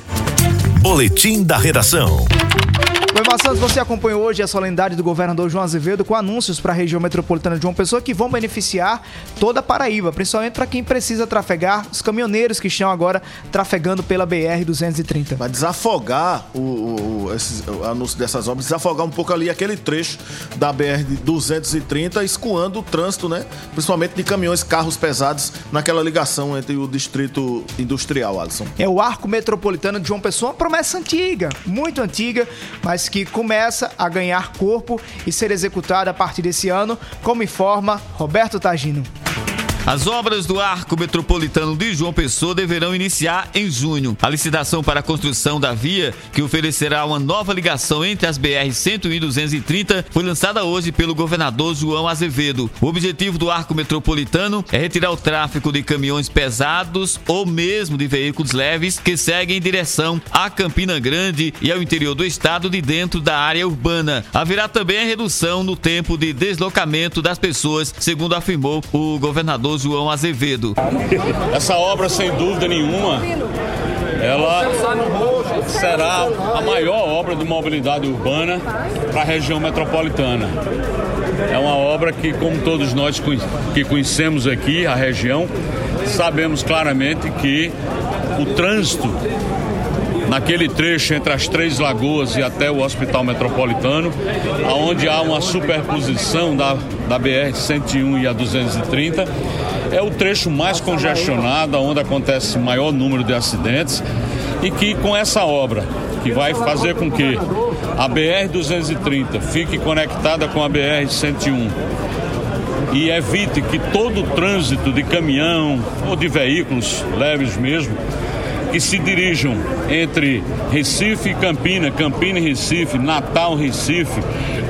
Boletim da redação. Oi, Santos, você acompanhou hoje a solenidade do governador João Azevedo com anúncios para a região metropolitana de João Pessoa que vão beneficiar toda a Paraíba, principalmente para quem precisa trafegar, os caminhoneiros que estão agora trafegando pela BR-230. Vai desafogar o, o, o anúncio dessas obras, desafogar um pouco ali aquele trecho da BR-230, escoando o trânsito, né? Principalmente de caminhões, carros pesados naquela ligação entre o distrito industrial, Alisson. É o arco metropolitano de João Pessoa, uma promessa antiga, muito antiga, mas que começa a ganhar corpo e ser executada a partir desse ano, como informa Roberto Tagino. As obras do Arco Metropolitano de João Pessoa deverão iniciar em junho. A licitação para a construção da via, que oferecerá uma nova ligação entre as BR 101 e 230, foi lançada hoje pelo governador João Azevedo. O objetivo do Arco Metropolitano é retirar o tráfego de caminhões pesados ou mesmo de veículos leves que seguem em direção a Campina Grande e ao interior do estado de dentro da área urbana. Haverá também a redução no tempo de deslocamento das pessoas, segundo afirmou o governador João Azevedo. Essa obra, sem dúvida nenhuma, ela será a maior obra de mobilidade urbana para a região metropolitana. É uma obra que, como todos nós que conhecemos aqui a região, sabemos claramente que o trânsito naquele trecho entre as Três Lagoas e até o Hospital Metropolitano, onde há uma superposição da, da BR-101 e a 230. É o trecho mais congestionado, onde acontece maior número de acidentes e que com essa obra, que vai fazer com que a BR-230 fique conectada com a BR-101 e evite que todo o trânsito de caminhão ou de veículos leves mesmo que se dirijam entre Recife e Campina, Campina e Recife, Natal, Recife,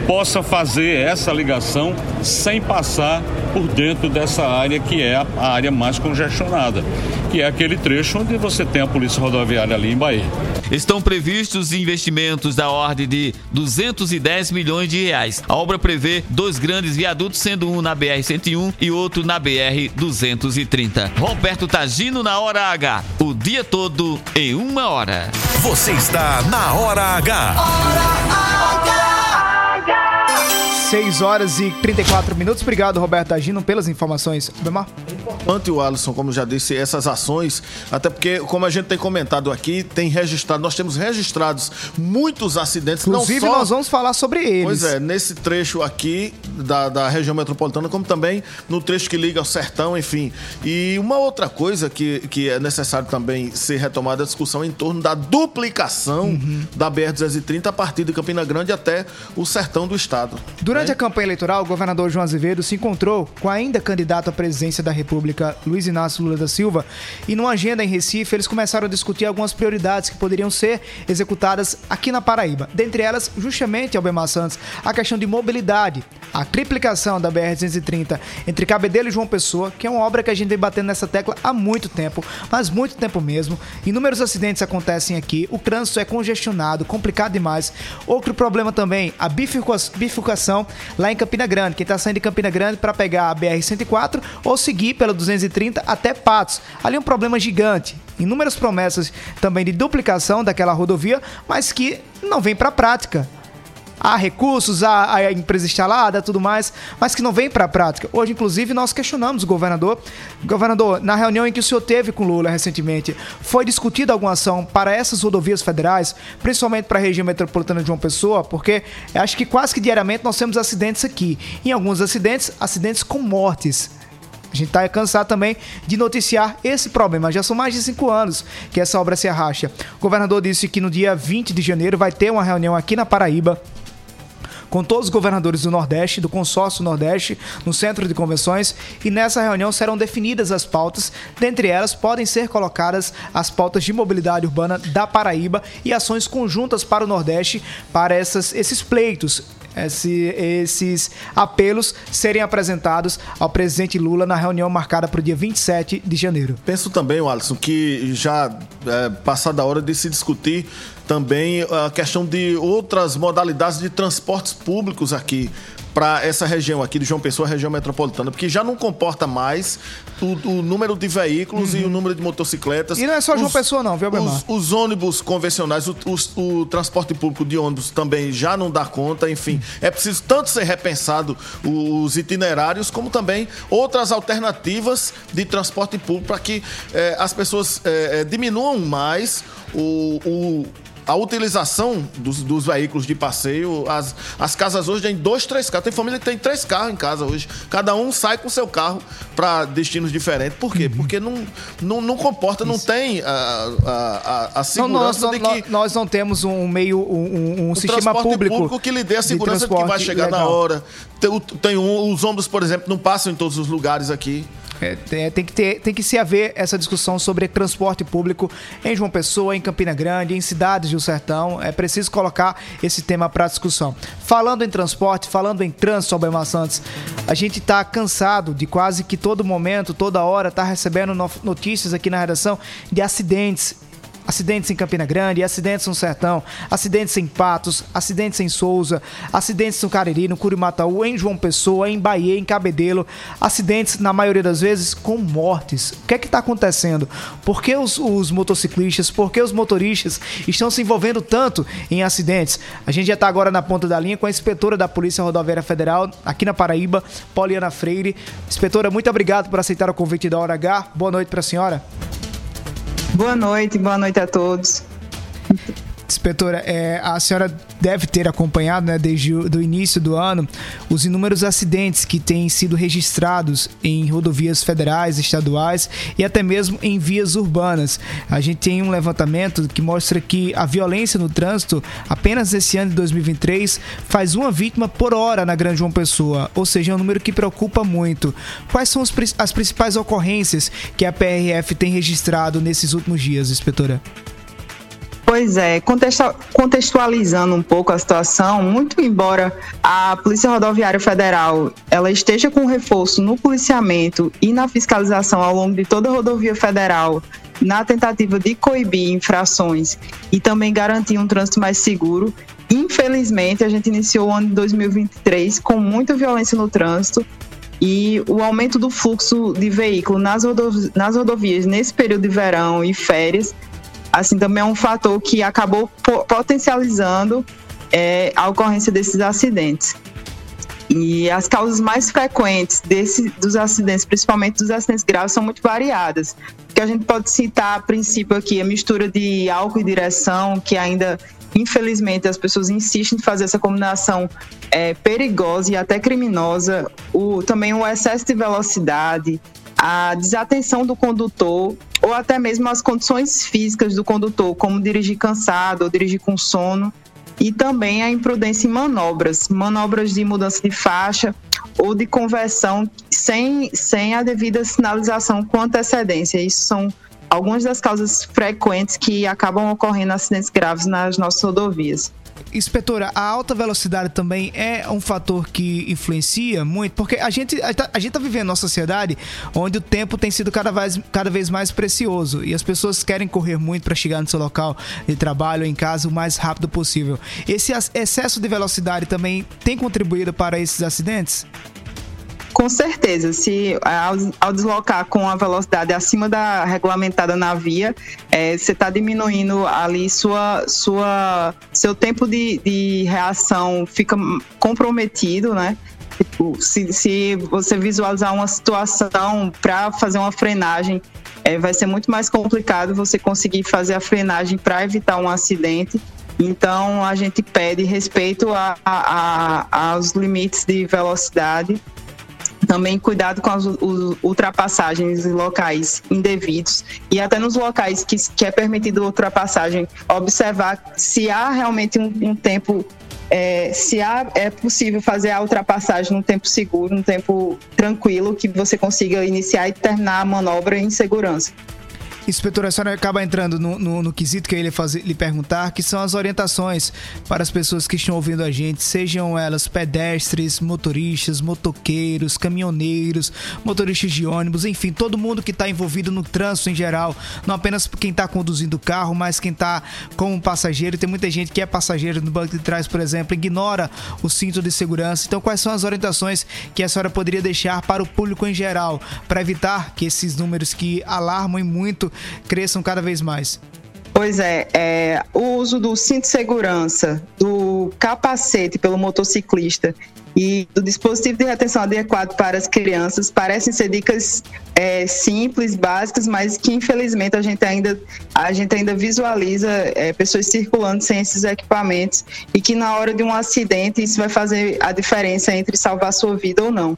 possa fazer essa ligação sem passar por dentro dessa área que é a área mais congestionada, que é aquele trecho onde você tem a polícia rodoviária ali em Bahia. Estão previstos investimentos da ordem de 210 milhões de reais. A obra prevê dois grandes viadutos, sendo um na BR-101 e outro na BR-230. Roberto Tagino na Hora H. O dia todo em uma hora. Você está na Hora H. 6 horas e 34 minutos. Obrigado, Roberto Agino, pelas informações. Bemar? Ante o Alisson, como já disse, essas ações, até porque, como a gente tem comentado aqui, tem registrado, nós temos registrados muitos acidentes. Inclusive, não só, nós vamos falar sobre eles. Pois é, nesse trecho aqui da, da região metropolitana, como também no trecho que liga ao sertão, enfim. E uma outra coisa que, que é necessário também ser retomada a discussão em torno da duplicação Uhum. da BR-230 a partir de Campina Grande até o sertão do estado. Durante a campanha eleitoral, o governador João Azevedo se encontrou com ainda candidato à presidência da República, Luiz Inácio Lula da Silva, e numa agenda em Recife, eles começaram a discutir algumas prioridades que poderiam ser executadas aqui na Paraíba. Dentre elas, justamente, Albemar Santos, a questão de mobilidade, a triplicação da BR-230 entre Cabedelo e João Pessoa, que é uma obra que a gente vem batendo nessa tecla há muito tempo, mas muito tempo mesmo. Inúmeros acidentes acontecem aqui, o trânsito é congestionado, complicado demais. Outro problema também, a bifurca- lá em Campina Grande. Quem está saindo de Campina Grande para pegar a BR-104 ou seguir pela 230 até Patos. Ali é um problema gigante. Inúmeras promessas também de duplicação daquela rodovia, mas que não vem para a prática. Há recursos, há a empresa instalada, tudo mais, mas que não vem para a prática. Hoje, inclusive, nós questionamos o governador. Governador, na reunião em que o senhor teve com Lula recentemente, foi discutida alguma ação para essas rodovias federais, principalmente para a região metropolitana de João Pessoa, porque acho que quase que diariamente nós temos acidentes aqui. Em alguns acidentes, acidentes com mortes. A gente está cansado também de noticiar esse problema. Já são mais de cinco anos que essa obra se arracha. O governador disse que no dia 20 de janeiro vai ter uma reunião aqui na Paraíba com todos os governadores do Nordeste, do consórcio Nordeste, no centro de convenções, e nessa reunião serão definidas as pautas. Dentre elas, podem ser colocadas as pautas de mobilidade urbana da Paraíba e ações conjuntas para o Nordeste para essas, esses pleitos esse, esses apelos serem apresentados ao presidente Lula na reunião marcada para o dia 27 de janeiro. Penso também, Alisson, que já é passada a hora de se discutir também a questão de outras modalidades de transportes públicos aqui para essa região aqui de João Pessoa, região metropolitana, porque já não comporta mais o, o número de veículos uhum. e o número de motocicletas. E não é só João Pessoa não, viu, os, os, ônibus convencionais, o, o, transporte público de ônibus também já não dá conta, enfim. É preciso tanto ser repensado os itinerários, como também outras alternativas de transporte público para que eh, as pessoas eh, diminuam mais o, o a utilização dos, dos, veículos de passeio, as, as casas hoje têm dois, três carros. Tem família que tem três carros em casa hoje. Cada um sai com seu carro para destinos diferentes. Por quê? Uhum. Porque não, não, não comporta, Isso. não tem a, a, a segurança não, nós, de que. Nós não temos um meio, um, um, um sistema público, público. que lhe dê a segurança de, de que vai chegar legal. na hora. Tem, tem um, os ônibus, por exemplo, não passam em todos os lugares aqui. É, tem, tem, que ter, tem que se haver essa discussão sobre transporte público em João Pessoa, em Campina Grande, em cidades do sertão. É preciso colocar esse tema para discussão. Falando em transporte, falando em trânsito, Albemar Santos, a gente está cansado de quase que todo momento, toda hora, tá recebendo notícias aqui na redação de acidentes acidentes em Campina Grande, acidentes no Sertão, acidentes em Patos, acidentes em Souza, acidentes no Cariri, no Curimataú, em João Pessoa, em Bahia, em Cabedelo, acidentes na maioria das vezes com mortes. O que é que está acontecendo? Por que os, os, motociclistas, por que os motoristas estão se envolvendo tanto em acidentes? A gente já está agora na ponta da linha com a inspetora da Polícia Rodoviária Federal aqui na Paraíba, Poliana Freire. Inspetora, muito obrigado por aceitar o convite da Hora H. Boa noite para a senhora. Boa noite, boa noite a todos. Inspetora, é, a senhora deve ter acompanhado, né, desde o do início do ano, os inúmeros acidentes que têm sido registrados em rodovias federais, estaduais e até mesmo em vias urbanas. A gente tem um levantamento que mostra que a violência no trânsito, apenas esse ano de 2023, faz uma vítima por hora na Grande João Pessoa, ou seja, é um número que preocupa muito. Quais são as principais ocorrências que a PRF tem registrado nesses últimos dias, inspetora? Pois é, contextualizando um pouco a situação, muito embora a Polícia Rodoviária Federal ela esteja com reforço no policiamento e na fiscalização ao longo de toda a rodovia federal, na tentativa de coibir infrações e também garantir um trânsito mais seguro, infelizmente a gente iniciou o ano de 2023 com muita violência no trânsito e o aumento do fluxo de veículos nas, nas rodovias nesse período de verão e férias assim também é um fator que acabou potencializando é, a ocorrência desses acidentes. E as causas mais frequentes desse, dos acidentes, principalmente dos acidentes graves, são muito variadas. Que a gente pode citar, a princípio, aqui, a mistura de álcool e direção, que ainda, infelizmente, as pessoas insistem em fazer essa combinação é, perigosa e até criminosa. O, também o excesso de velocidade, a desatenção do condutor ou até mesmo as condições físicas do condutor, como dirigir cansado ou dirigir com sono, e também a imprudência em manobras, manobras de mudança de faixa ou de conversão sem, sem a devida sinalização com antecedência. Isso são algumas das causas frequentes que acabam ocorrendo acidentes graves nas nossas rodovias. Inspetora, a alta velocidade também é um fator que influencia muito, porque a gente a, gente tá vivendo uma sociedade onde o tempo tem sido cada vez, cada vez mais precioso e as pessoas querem correr muito para chegar no seu local de trabalho ou em casa o mais rápido possível. Esse excesso de velocidade também tem contribuído para esses acidentes? Com certeza, se ao, ao deslocar com a velocidade acima da regulamentada na via, é, você está diminuindo ali sua, sua, seu tempo de, de reação fica comprometido, né? Tipo, se, se você visualizar uma situação para fazer uma frenagem, é, vai ser muito mais complicado você conseguir fazer a frenagem para evitar um acidente. Então, a gente pede respeito a, a, a, aos limites de velocidade também cuidado com as ultrapassagens em locais indevidos e até nos locais que, que é permitido ultrapassagem, observar se há realmente um, um tempo, é, se há, é possível fazer a ultrapassagem num tempo seguro, num tempo tranquilo, que você consiga iniciar e terminar a manobra em segurança. Inspetora, a senhora acaba entrando no, no, no quesito que eu ia lhe, fazer, lhe perguntar, que são as orientações para as pessoas que estão ouvindo a gente, sejam elas pedestres, motoristas, motoqueiros, caminhoneiros, motoristas de ônibus, enfim, todo mundo que está envolvido no trânsito em geral, não apenas quem está conduzindo o carro, mas quem está como passageiro. Tem muita gente que é passageiro no banco de trás, por exemplo, ignora o cinto de segurança. Então, quais são as orientações que a senhora poderia deixar para o público em geral, para evitar que esses números que alarmam muito cresçam cada vez mais? Pois é, é, o uso do cinto de segurança, do capacete pelo motociclista e do dispositivo de retenção adequado para as crianças parecem ser dicas é, simples, básicas, mas que infelizmente a gente ainda, a gente ainda visualiza é, pessoas circulando sem esses equipamentos e que na hora de um acidente isso vai fazer a diferença entre salvar sua vida ou não.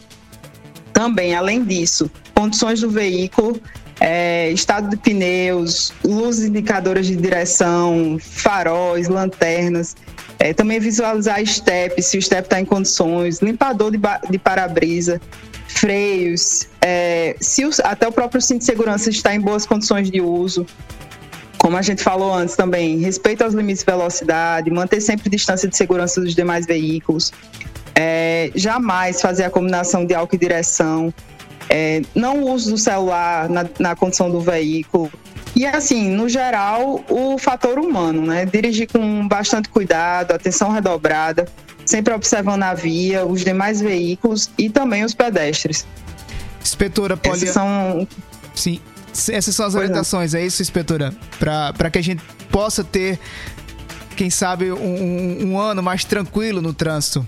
Também, além disso, condições do veículo, é, estado de pneus, luzes indicadoras de direção, faróis, lanternas. É, também visualizar step, se o step está em condições, limpador de, de para-brisa, freios, é, se os- até o próprio cinto de segurança está em boas condições de uso. Como a gente falou antes também, respeito aos limites de velocidade, manter sempre distância de segurança dos demais veículos, é, jamais fazer a combinação de álcool e direção, é, não uso do celular na, na condição do veículo. E assim, no geral, o fator humano, né? Dirigir com bastante cuidado, atenção redobrada, sempre observando a via, os demais veículos e também os pedestres. Inspetora, pode. Esses são. Sim. Essas são as orientações, é isso, inspetora? Para que a gente possa ter, quem sabe, um- um ano mais tranquilo no trânsito.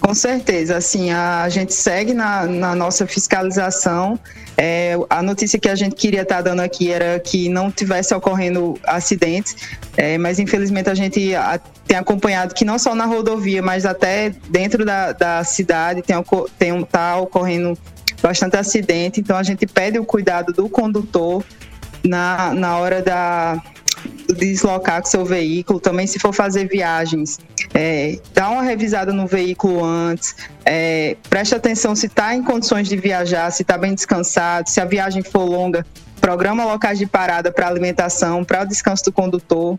Com certeza, assim, a gente segue na, na nossa fiscalização. É, a notícia que a gente queria estar dando aqui era que não tivesse ocorrendo acidentes, é, mas infelizmente a gente a- tem acompanhado que não só na rodovia, mas até dentro da, da cidade tem, tem um- tá ocorrendo bastante acidente. Então a gente pede o cuidado do condutor na, na hora da deslocar com seu veículo, também se for fazer viagens, é, dá uma revisada no veículo antes, é, preste atenção se está em condições de viajar, se está bem descansado, se a viagem for longa, programa locais de parada para alimentação, para o descanso do condutor.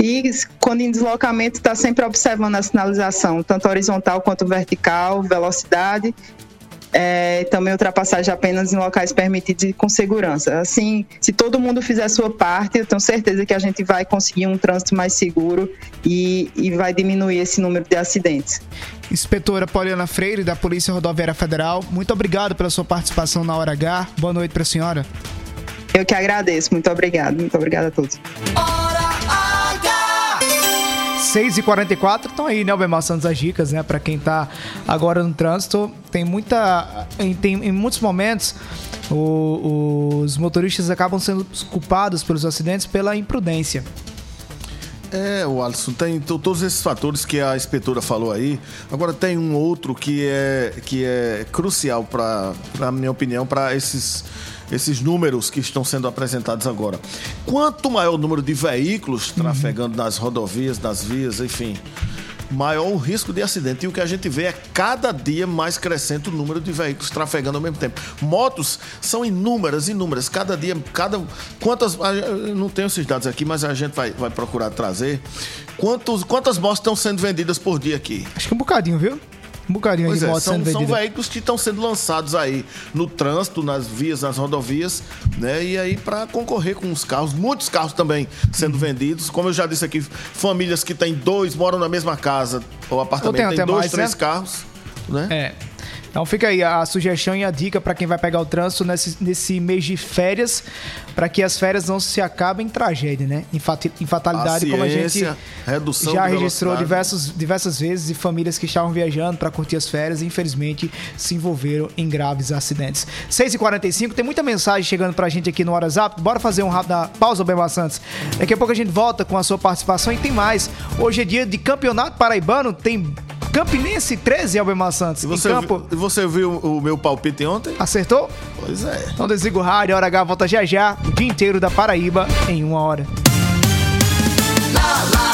E quando em deslocamento, está sempre observando a sinalização, tanto horizontal quanto vertical, velocidade é, também ultrapassagem apenas em locais permitidos e com segurança. Assim, se todo mundo fizer a sua parte, eu tenho certeza que a gente vai conseguir um trânsito mais seguro e, e vai diminuir esse número de acidentes. Inspetora Poliana Freire, da Polícia Rodoviária Federal, muito obrigado pela sua participação na Hora H. Boa noite para a senhora. Eu que agradeço. Muito obrigado. Muito obrigada a todos. 6h44, estão aí, né, Albemar Santos, as dicas, né, para quem tá agora no trânsito. Tem muita. Em, tem, em muitos momentos, o- os motoristas acabam sendo culpados pelos acidentes pela imprudência. É, o Alisson, tem to- todos esses fatores que a inspetora falou aí. Agora tem um outro que é, que é crucial para, na minha opinião, para esses, esses números que estão sendo apresentados agora. Quanto maior o número de veículos trafegando nas rodovias, nas vias, enfim, maior o risco de acidente. E o que a gente vê é cada dia mais crescente o número de veículos trafegando ao mesmo tempo. Motos são inúmeras, inúmeras. Cada dia, cada. Quantas. não tenho esses dados aqui, mas a gente vai, vai procurar trazer. Quantos, quantas motos estão sendo vendidas por dia aqui? Acho que um bocadinho, viu? Um bocadinho Pois de é, moto são, sendo são vendida. veículos que estão sendo lançados aí no trânsito, nas vias, nas rodovias, né? E aí para concorrer com os carros, muitos carros também sendo vendidos. Como eu já disse aqui, famílias que têm dois, moram na mesma casa ou apartamento, tem tem dois, mais, três né? carros, né? É. Então fica aí a sugestão e a dica para quem vai pegar o trânsito nesse, nesse mês de férias, para que as férias não se acabem em tragédia, né? Em, fati- em fatalidade, A como a gente já registrou diversos, diversas vezes e famílias que estavam viajando para curtir as férias, infelizmente, se envolveram em graves acidentes. 6h45, tem muita mensagem chegando pra gente aqui no WhatsApp. Bora fazer um rápido pausa, Bema Santos. Daqui a pouco a gente volta com a sua participação e tem mais. Hoje é dia de campeonato paraibano, tem Campinense 13, Albemar Santos. E você, em campo. viu, você viu o meu palpite ontem? Acertou? Pois é. Então desliga o rádio, hora H volta já já, o dia inteiro da Paraíba em uma hora. Lá, lá,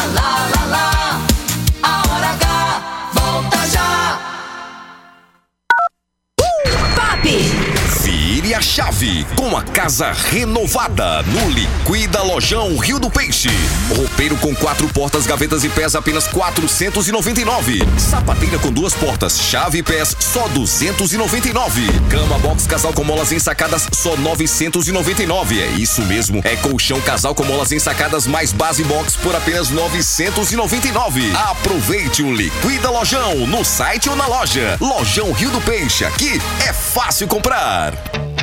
a chave com a casa renovada no Liquida Lojão Rio do Peixe. Roupeiro com quatro portas, gavetas e pés apenas 499. Sapateira com duas portas, chave e pés só 299. Cama box casal com molas ensacadas só 999. É isso mesmo, é colchão casal com molas ensacadas mais base box por apenas 999. Aproveite o Liquida Lojão no site ou na loja. Lojão Rio do Peixe, aqui é fácil comprar.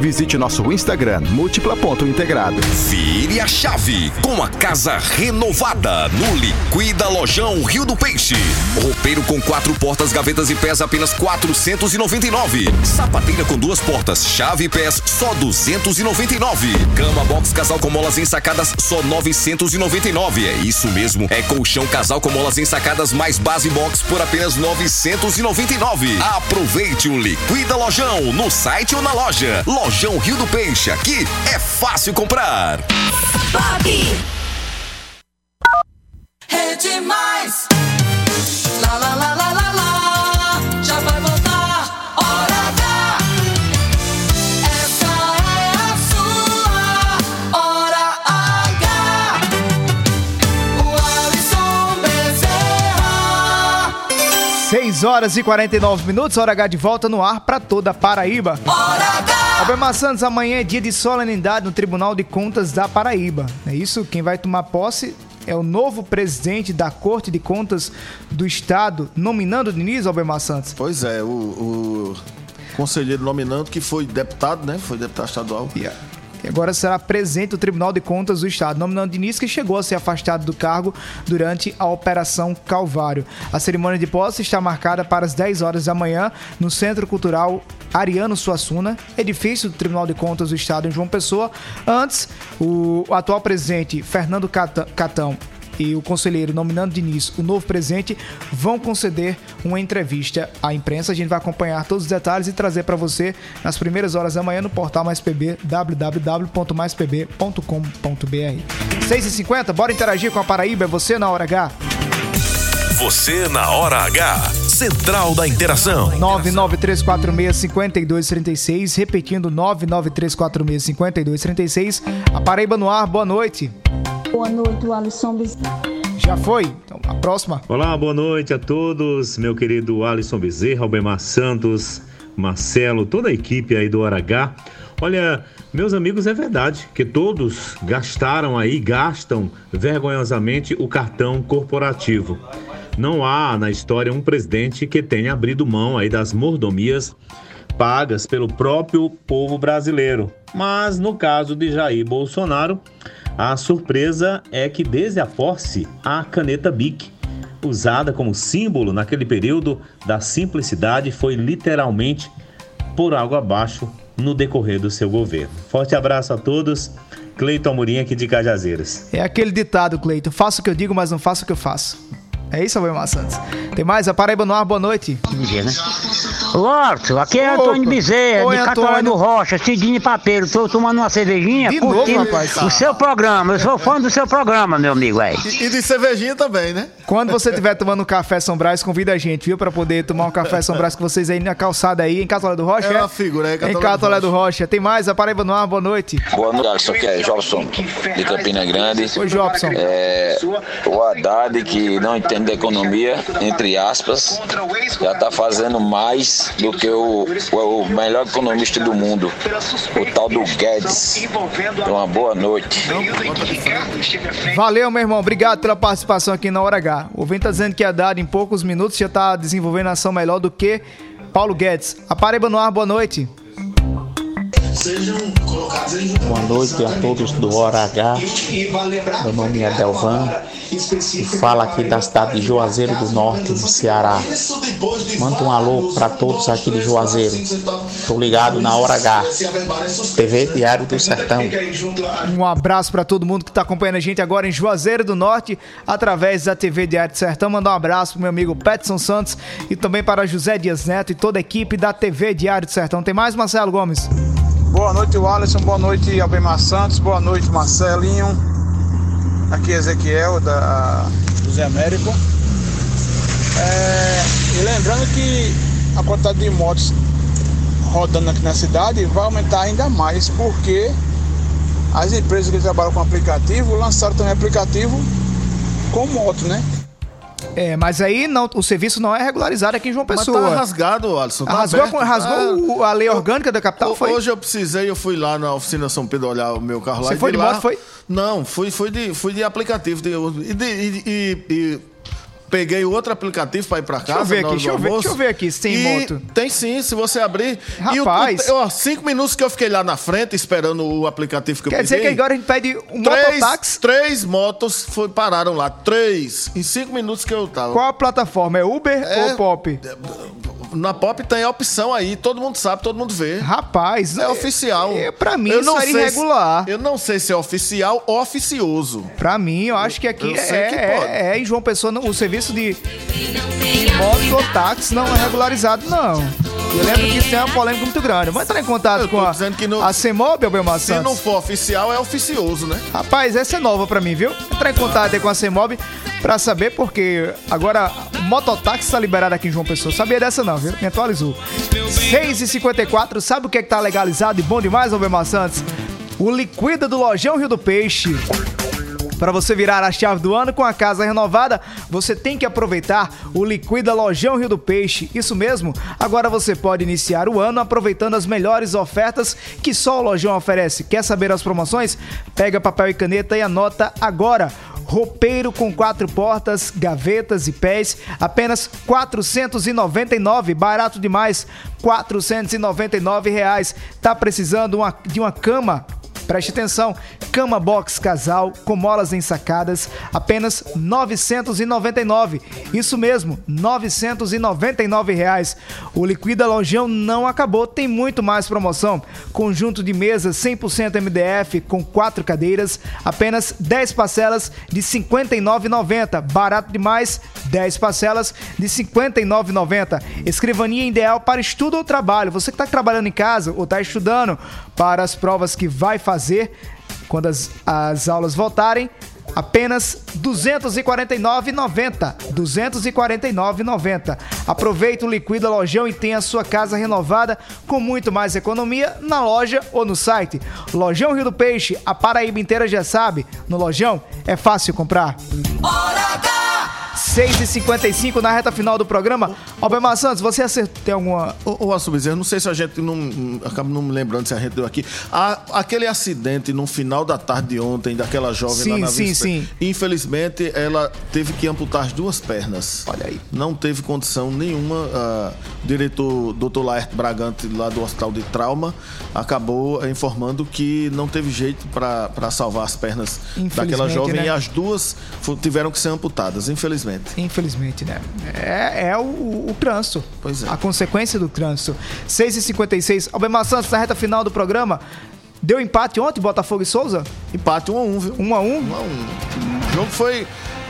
visite nosso Instagram múltipla.integrado. Vire a chave com a casa renovada no Liquida Lojão Rio do Peixe. Roupeiro com quatro portas, gavetas e pés apenas 499. Sapateira com duas portas, chave e pés só 299. Cama box casal com molas ensacadas só 999. É isso mesmo, é colchão casal com molas ensacadas mais base box por apenas 999. Aproveite o Liquida Lojão no site ou na loja. Lojão Rio do Peixe, aqui é fácil comprar. Rede Mais. Lá, lá, lá, lá, lá, lá. Já vai voltar. Hora H. Essa é a sua Hora H. O Alisson Bezerra. 6 horas e 49 minutos, hora H de volta no ar para toda a Paraíba. Albemar Santos, amanhã é dia de solenidade no Tribunal de Contas da Paraíba. É isso? Quem vai tomar posse é o novo presidente da Corte de Contas do Estado, nominando Diniz Albemar Santos. Pois é, o, o conselheiro nominando que foi deputado, né? Foi deputado estadual. Agora será presidente do Tribunal de Contas do Estado, nominando Diniz, que chegou a ser afastado do cargo durante a Operação Calvário. A cerimônia de posse está marcada para as 10 horas da manhã no Centro Cultural Ariano Suassuna, edifício do Tribunal de Contas do Estado em João Pessoa. Antes, o atual presidente Fernando Catão e o conselheiro nominando Diniz o novo presidente vão conceder uma entrevista à imprensa. A gente vai acompanhar todos os detalhes e trazer para você nas primeiras horas da manhã no portal Mais PB, www.maispb.com.br. 6h50, bora interagir com a Paraíba, é você na hora H. Você na hora H. Central da Interação. 993465236, repetindo 993465236. A Paraíba no ar, boa noite. Boa noite, Alisson Bezerra. Já foi? Então, a próxima. Olá, boa noite a todos. Meu querido Alisson Bezerra, Albemar Santos, Marcelo, toda a equipe aí do Hora H. Olha, meus amigos, é verdade que todos gastaram aí, gastam vergonhosamente o cartão corporativo. Não há na história um presidente que tenha abrido mão aí das mordomias pagas pelo próprio povo brasileiro. Mas no caso de Jair Bolsonaro, a surpresa é que desde a posse, a caneta BIC, usada como símbolo naquele período da simplicidade, foi literalmente por água abaixo no decorrer do seu governo. Forte abraço a todos. Cleiton Amorim aqui de Cajazeiras. É aquele ditado, Cleito. Faço o que eu digo, mas não faço o que eu faço. É isso, Albemar Santos. Tem mais? A Paraíba no ar, boa noite. dia, né? Lorto, aqui é Opa. Antônio Bezerra, Oi, de Catolé do Rocha, Cidinho Papeiro. Tô tomando uma cervejinha, De novo, curtindo rapaz? o seu programa. Eu sou fã do seu programa, meu amigo, aí. E, e de cervejinha também, né? Quando você estiver tomando um café São Brás, convida a gente, viu? Pra poder tomar um café São Brás com vocês aí na calçada aí, em Catolé do Rocha. É uma figura, é Em Catolé do Catolé do Rocha. Tem mais? A Paraíba no ar, boa noite. Boa noite, Alisson, que é Jobson de Campina Grande. Oi, Jobson. É, o Haddad, que não entende da economia, entre aspas, já está fazendo mais do que o, o, o melhor economista do mundo, o tal do Guedes. Uma boa noite. Valeu, meu irmão. Obrigado pela participação aqui na Hora H. O Vento tá dizendo que a Haddad, em poucos minutos, já tá desenvolvendo ação melhor do que Paulo Guedes. A Paraíba no ar, boa noite. Boa noite a todos do Hora H. Meu nome é Delvan e fala aqui da cidade de Juazeiro do Norte, no Ceará. Manda um alô para todos aqui de Juazeiro. Tô ligado na Hora H. TV Diário do Sertão. Um abraço pra todo mundo que tá acompanhando a gente agora em Juazeiro do Norte, através da TV Diário do Sertão. Mandar um abraço pro meu amigo Petson Santos e também para José Dias Neto e toda a equipe da TV Diário do Sertão. Tem mais, Marcelo Gomes? Boa noite, Alisson. Boa noite, Albemar Santos. Boa noite, Marcelinho. Aqui Ezequiel, da José Américo. É, e lembrando que a quantidade de motos rodando aqui na cidade vai aumentar ainda mais, porque as empresas que trabalham com aplicativo lançaram também aplicativo com moto, né? É, mas aí não, o serviço não é regularizado aqui em João Mas Pessoa. tá rasgado, Alisson. Tá rasgou aberto. rasgou o- a lei orgânica da capital, foi? Hoje eu precisei, eu fui lá na oficina São Pedro olhar o meu carro lá. Você foi de lá- moto, foi? Não, fui, fui, de, fui de aplicativo. de- e, de- e- e- e peguei outro aplicativo pra ir pra casa. eu ver aqui, deixa eu ver, deixa eu ver aqui se tem E moto. Tem sim, se você abrir. E o- Rapaz. o- ó, cinco minutos que eu fiquei lá na frente esperando o aplicativo que eu Quer dizer que agora a gente pede um três, mototáxi? Três motos foi, pararam lá. Três. Em cinco minutos que eu tava. Qual a plataforma? É Uber É. ou Pop? Na Pop tem a opção aí, todo mundo sabe, todo mundo vê. Rapaz, é oficial. pra mim Eu não sei irregular. se- eu não sei se é oficial ou oficioso. Pra mim, eu acho que aqui é, que é- pode. é em João Pessoa, não- o serviço de mototáxi não é regularizado, não. Eu lembro que isso tem uma polêmica muito grande. Vamos entrar em contato com a, a CEMOB, Albemar Se Santos? não for oficial, é oficioso, né? Rapaz, essa é nova pra mim, viu? Entrar em contato aí com a CEMOB pra saber, porque agora mototáxi tá liberado aqui em João Pessoa. Sabia dessa não, viu? Me atualizou. 6h54, sabe o que é que tá legalizado e bom demais, Albemar Santos? O Liquida do Lojão Rio do Peixe. Para você virar a chave do ano com a casa renovada, você tem que aproveitar o Liquida Lojão Rio do Peixe. Isso mesmo, agora você pode iniciar o ano aproveitando as melhores ofertas que só o Lojão oferece. Quer saber as promoções? Pega papel e caneta e anota agora. Roupeiro com quatro portas, gavetas e pés, apenas 499, barato demais, 499 reais. Tá precisando uma- de uma cama Preste atenção, cama box casal com molas ensacadas, apenas R$ 999. Isso mesmo, 999 reais. O Liquida Lojão não acabou, tem muito mais promoção. Conjunto de mesas 100% MDF com quatro cadeiras, apenas 10 parcelas de R$ 59,90. Barato demais, 10 parcelas de R$ 59,90. Escrivania ideal para estudo ou trabalho. Você que está trabalhando em casa ou está estudando para as provas que vai fazer quando as, as aulas voltarem, apenas R$ 249,90. R$ 249,90. Aproveita o Liquida Lojão e tenha a sua casa renovada com muito mais economia na loja ou no site. Lojão Rio do Peixe, a Paraíba inteira já sabe. No Lojão é fácil comprar. 6h55 na reta final do programa. Albemar Santos, você acertou tem alguma. Ô, ô Assubizer, não sei se a gente não. Acabo não me lembrando se a gente deu aqui. A- aquele acidente no final da tarde de ontem, daquela jovem Sim, lá na sim, Vila sim. Infelizmente, ela teve que amputar as duas pernas. Olha aí. Não teve condição nenhuma. ah, o diretor Dr. Laerte Bragante, lá do Hospital de Trauma, acabou informando que não teve jeito para salvar as pernas daquela jovem né? e as duas tiveram que ser amputadas, infelizmente. Infelizmente, né? É, é o, o trânsito. Pois é. A consequência do trânsito. 6h56. Albemar Santos, na reta final do programa. Deu empate ontem, Botafogo e Souza? Empate 1 a 1 viu? 1 a 1 1 a 1 O jogo foi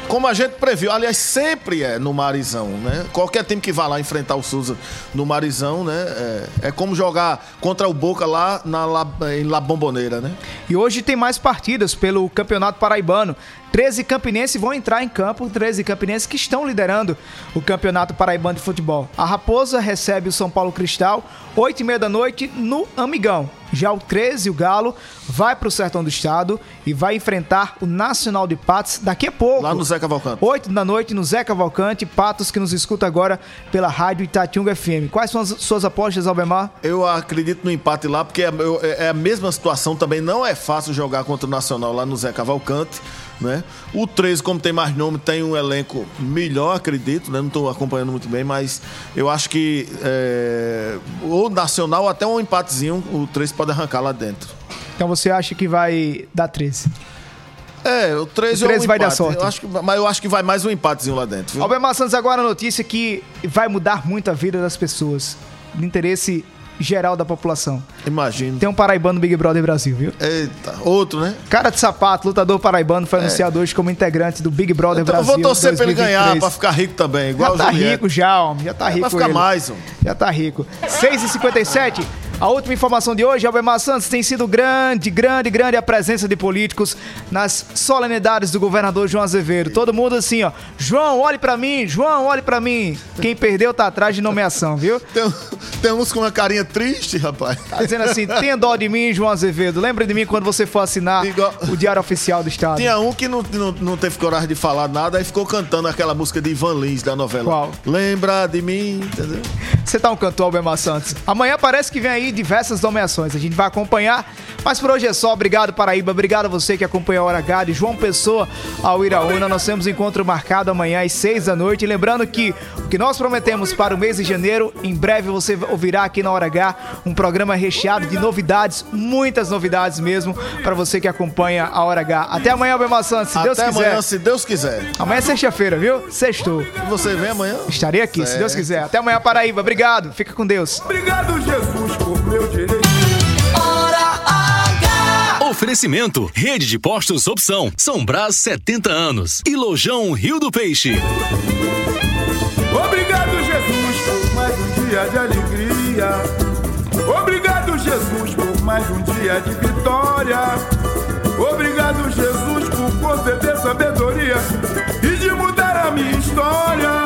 como a gente previu. Aliás, sempre é no Marizão, né? Qualquer time que vá lá enfrentar o Souza no Marizão, né? É, é como jogar contra o Boca lá na, La- em La Bomboneira, né? E hoje tem mais partidas pelo Campeonato Paraibano. 13 campinenses vão entrar em campo, 13 campinenses que estão liderando o Campeonato Paraibano de Futebol. A Raposa recebe o São Paulo Cristal, 8 e meia da noite, no Amigão. Já o 13, o Galo, vai para o Sertão do Estado e vai enfrentar o Nacional de Patos daqui a pouco. Lá no Zé Cavalcante. 8 da noite no Zé Cavalcante, Patos que nos escuta agora pela Rádio Itatiunga FM. Quais são as suas apostas, Albemar? Eu acredito no empate lá, porque é, eu- é a mesma situação também. Não é fácil jogar contra o Nacional lá no Zé Cavalcante. Né? O 13, como tem mais nome, tem um elenco melhor, acredito. Né? Não estou acompanhando muito bem, mas eu acho que é, ou Nacional, ou até um empatezinho, o 13 pode arrancar lá dentro. Então você acha que vai dar 13? É, o 13, O 13 ou um vai dar empate. sorte. Eu acho que, mas eu acho que vai mais um empatezinho lá dentro. Viu? Albemar Santos, agora a notícia que vai mudar muito a vida das pessoas. De interesse geral da população. Imagino. Tem um paraibano no Big Brother Brasil, viu? Eita, outro, né? Cara de sapato, lutador paraibano, foi anunciado hoje como integrante do Big Brother Então eu Brasil. vou torcer pra ele 2023. ganhar, pra ficar rico também, igual Já o tá Juliette. rico já, homem. Já tá É, rico vai ficar ele. mais, homem. Já tá rico. 6h57. A última informação de hoje, Albemar Santos, tem sido grande, grande, grande a presença de políticos nas solenidades do governador João Azevedo. Todo mundo assim, ó. João, olhe pra mim. João, olhe pra mim. Quem perdeu tá atrás de nomeação, viu? Tem, tem uns com uma carinha triste, rapaz. Tá dizendo assim, tenha dó de mim, João Azevedo. Lembra de mim quando você for assinar o Diário Oficial do Estado. Tinha um que não, não, não teve coragem de falar nada e ficou cantando aquela música de Ivan Lins da novela. Qual? Lembra de mim, entendeu? Você tá um cantor, Albemar Santos. Amanhã parece que vem aí diversas nomeações. A gente vai acompanhar. Mas por hoje é só. Obrigado, Paraíba. Obrigado a você que acompanhou a Hora H de João Pessoa ao Iraúna. Nós temos encontro marcado amanhã às seis da noite. E lembrando que o que nós prometemos para o mês de janeiro, em breve você ouvirá aqui na Hora H um programa recheado de novidades, muitas novidades mesmo, para você que acompanha a Hora H. Até amanhã, Albemar Santos, se Deus Até quiser. amanhã, se Deus quiser. Amanhã é sexta-feira, viu? Sextou. Você vem amanhã? Estarei aqui, se Certo. Deus quiser. Até amanhã, Paraíba. Obrigado. Fica com Deus. Obrigado, Jesus, por meu direito. Oferecimento: Rede de Postos Opção, São Brás 70 anos e Lojão Rio do Peixe. Obrigado, Jesus, por mais um dia de alegria. Obrigado, Jesus, por mais um dia de vitória. Obrigado, Jesus, por conceder sabedoria e de mudar a minha história.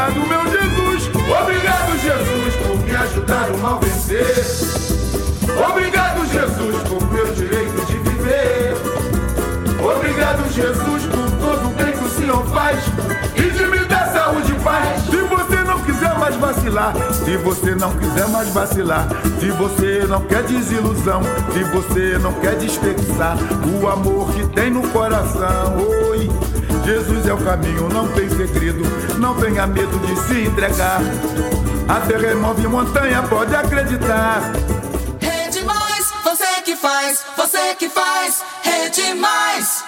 Obrigado, meu Jesus. Obrigado, Jesus, por me ajudar o mal vencer. Obrigado, Jesus, por meu direito de viver. Obrigado, Jesus, por todo o bem que o Senhor faz. E de me dar saúde e paz. Se você não quiser mais vacilar, se você não quiser mais vacilar, se você não quer desilusão, se você não quer desperdiçar o amor que tem no coração. Oi. Jesus é o caminho, não tem segredo, não tenha medo de se entregar. Até remove montanha, pode acreditar. Rede Mais, você que faz, você que faz, Rede Mais.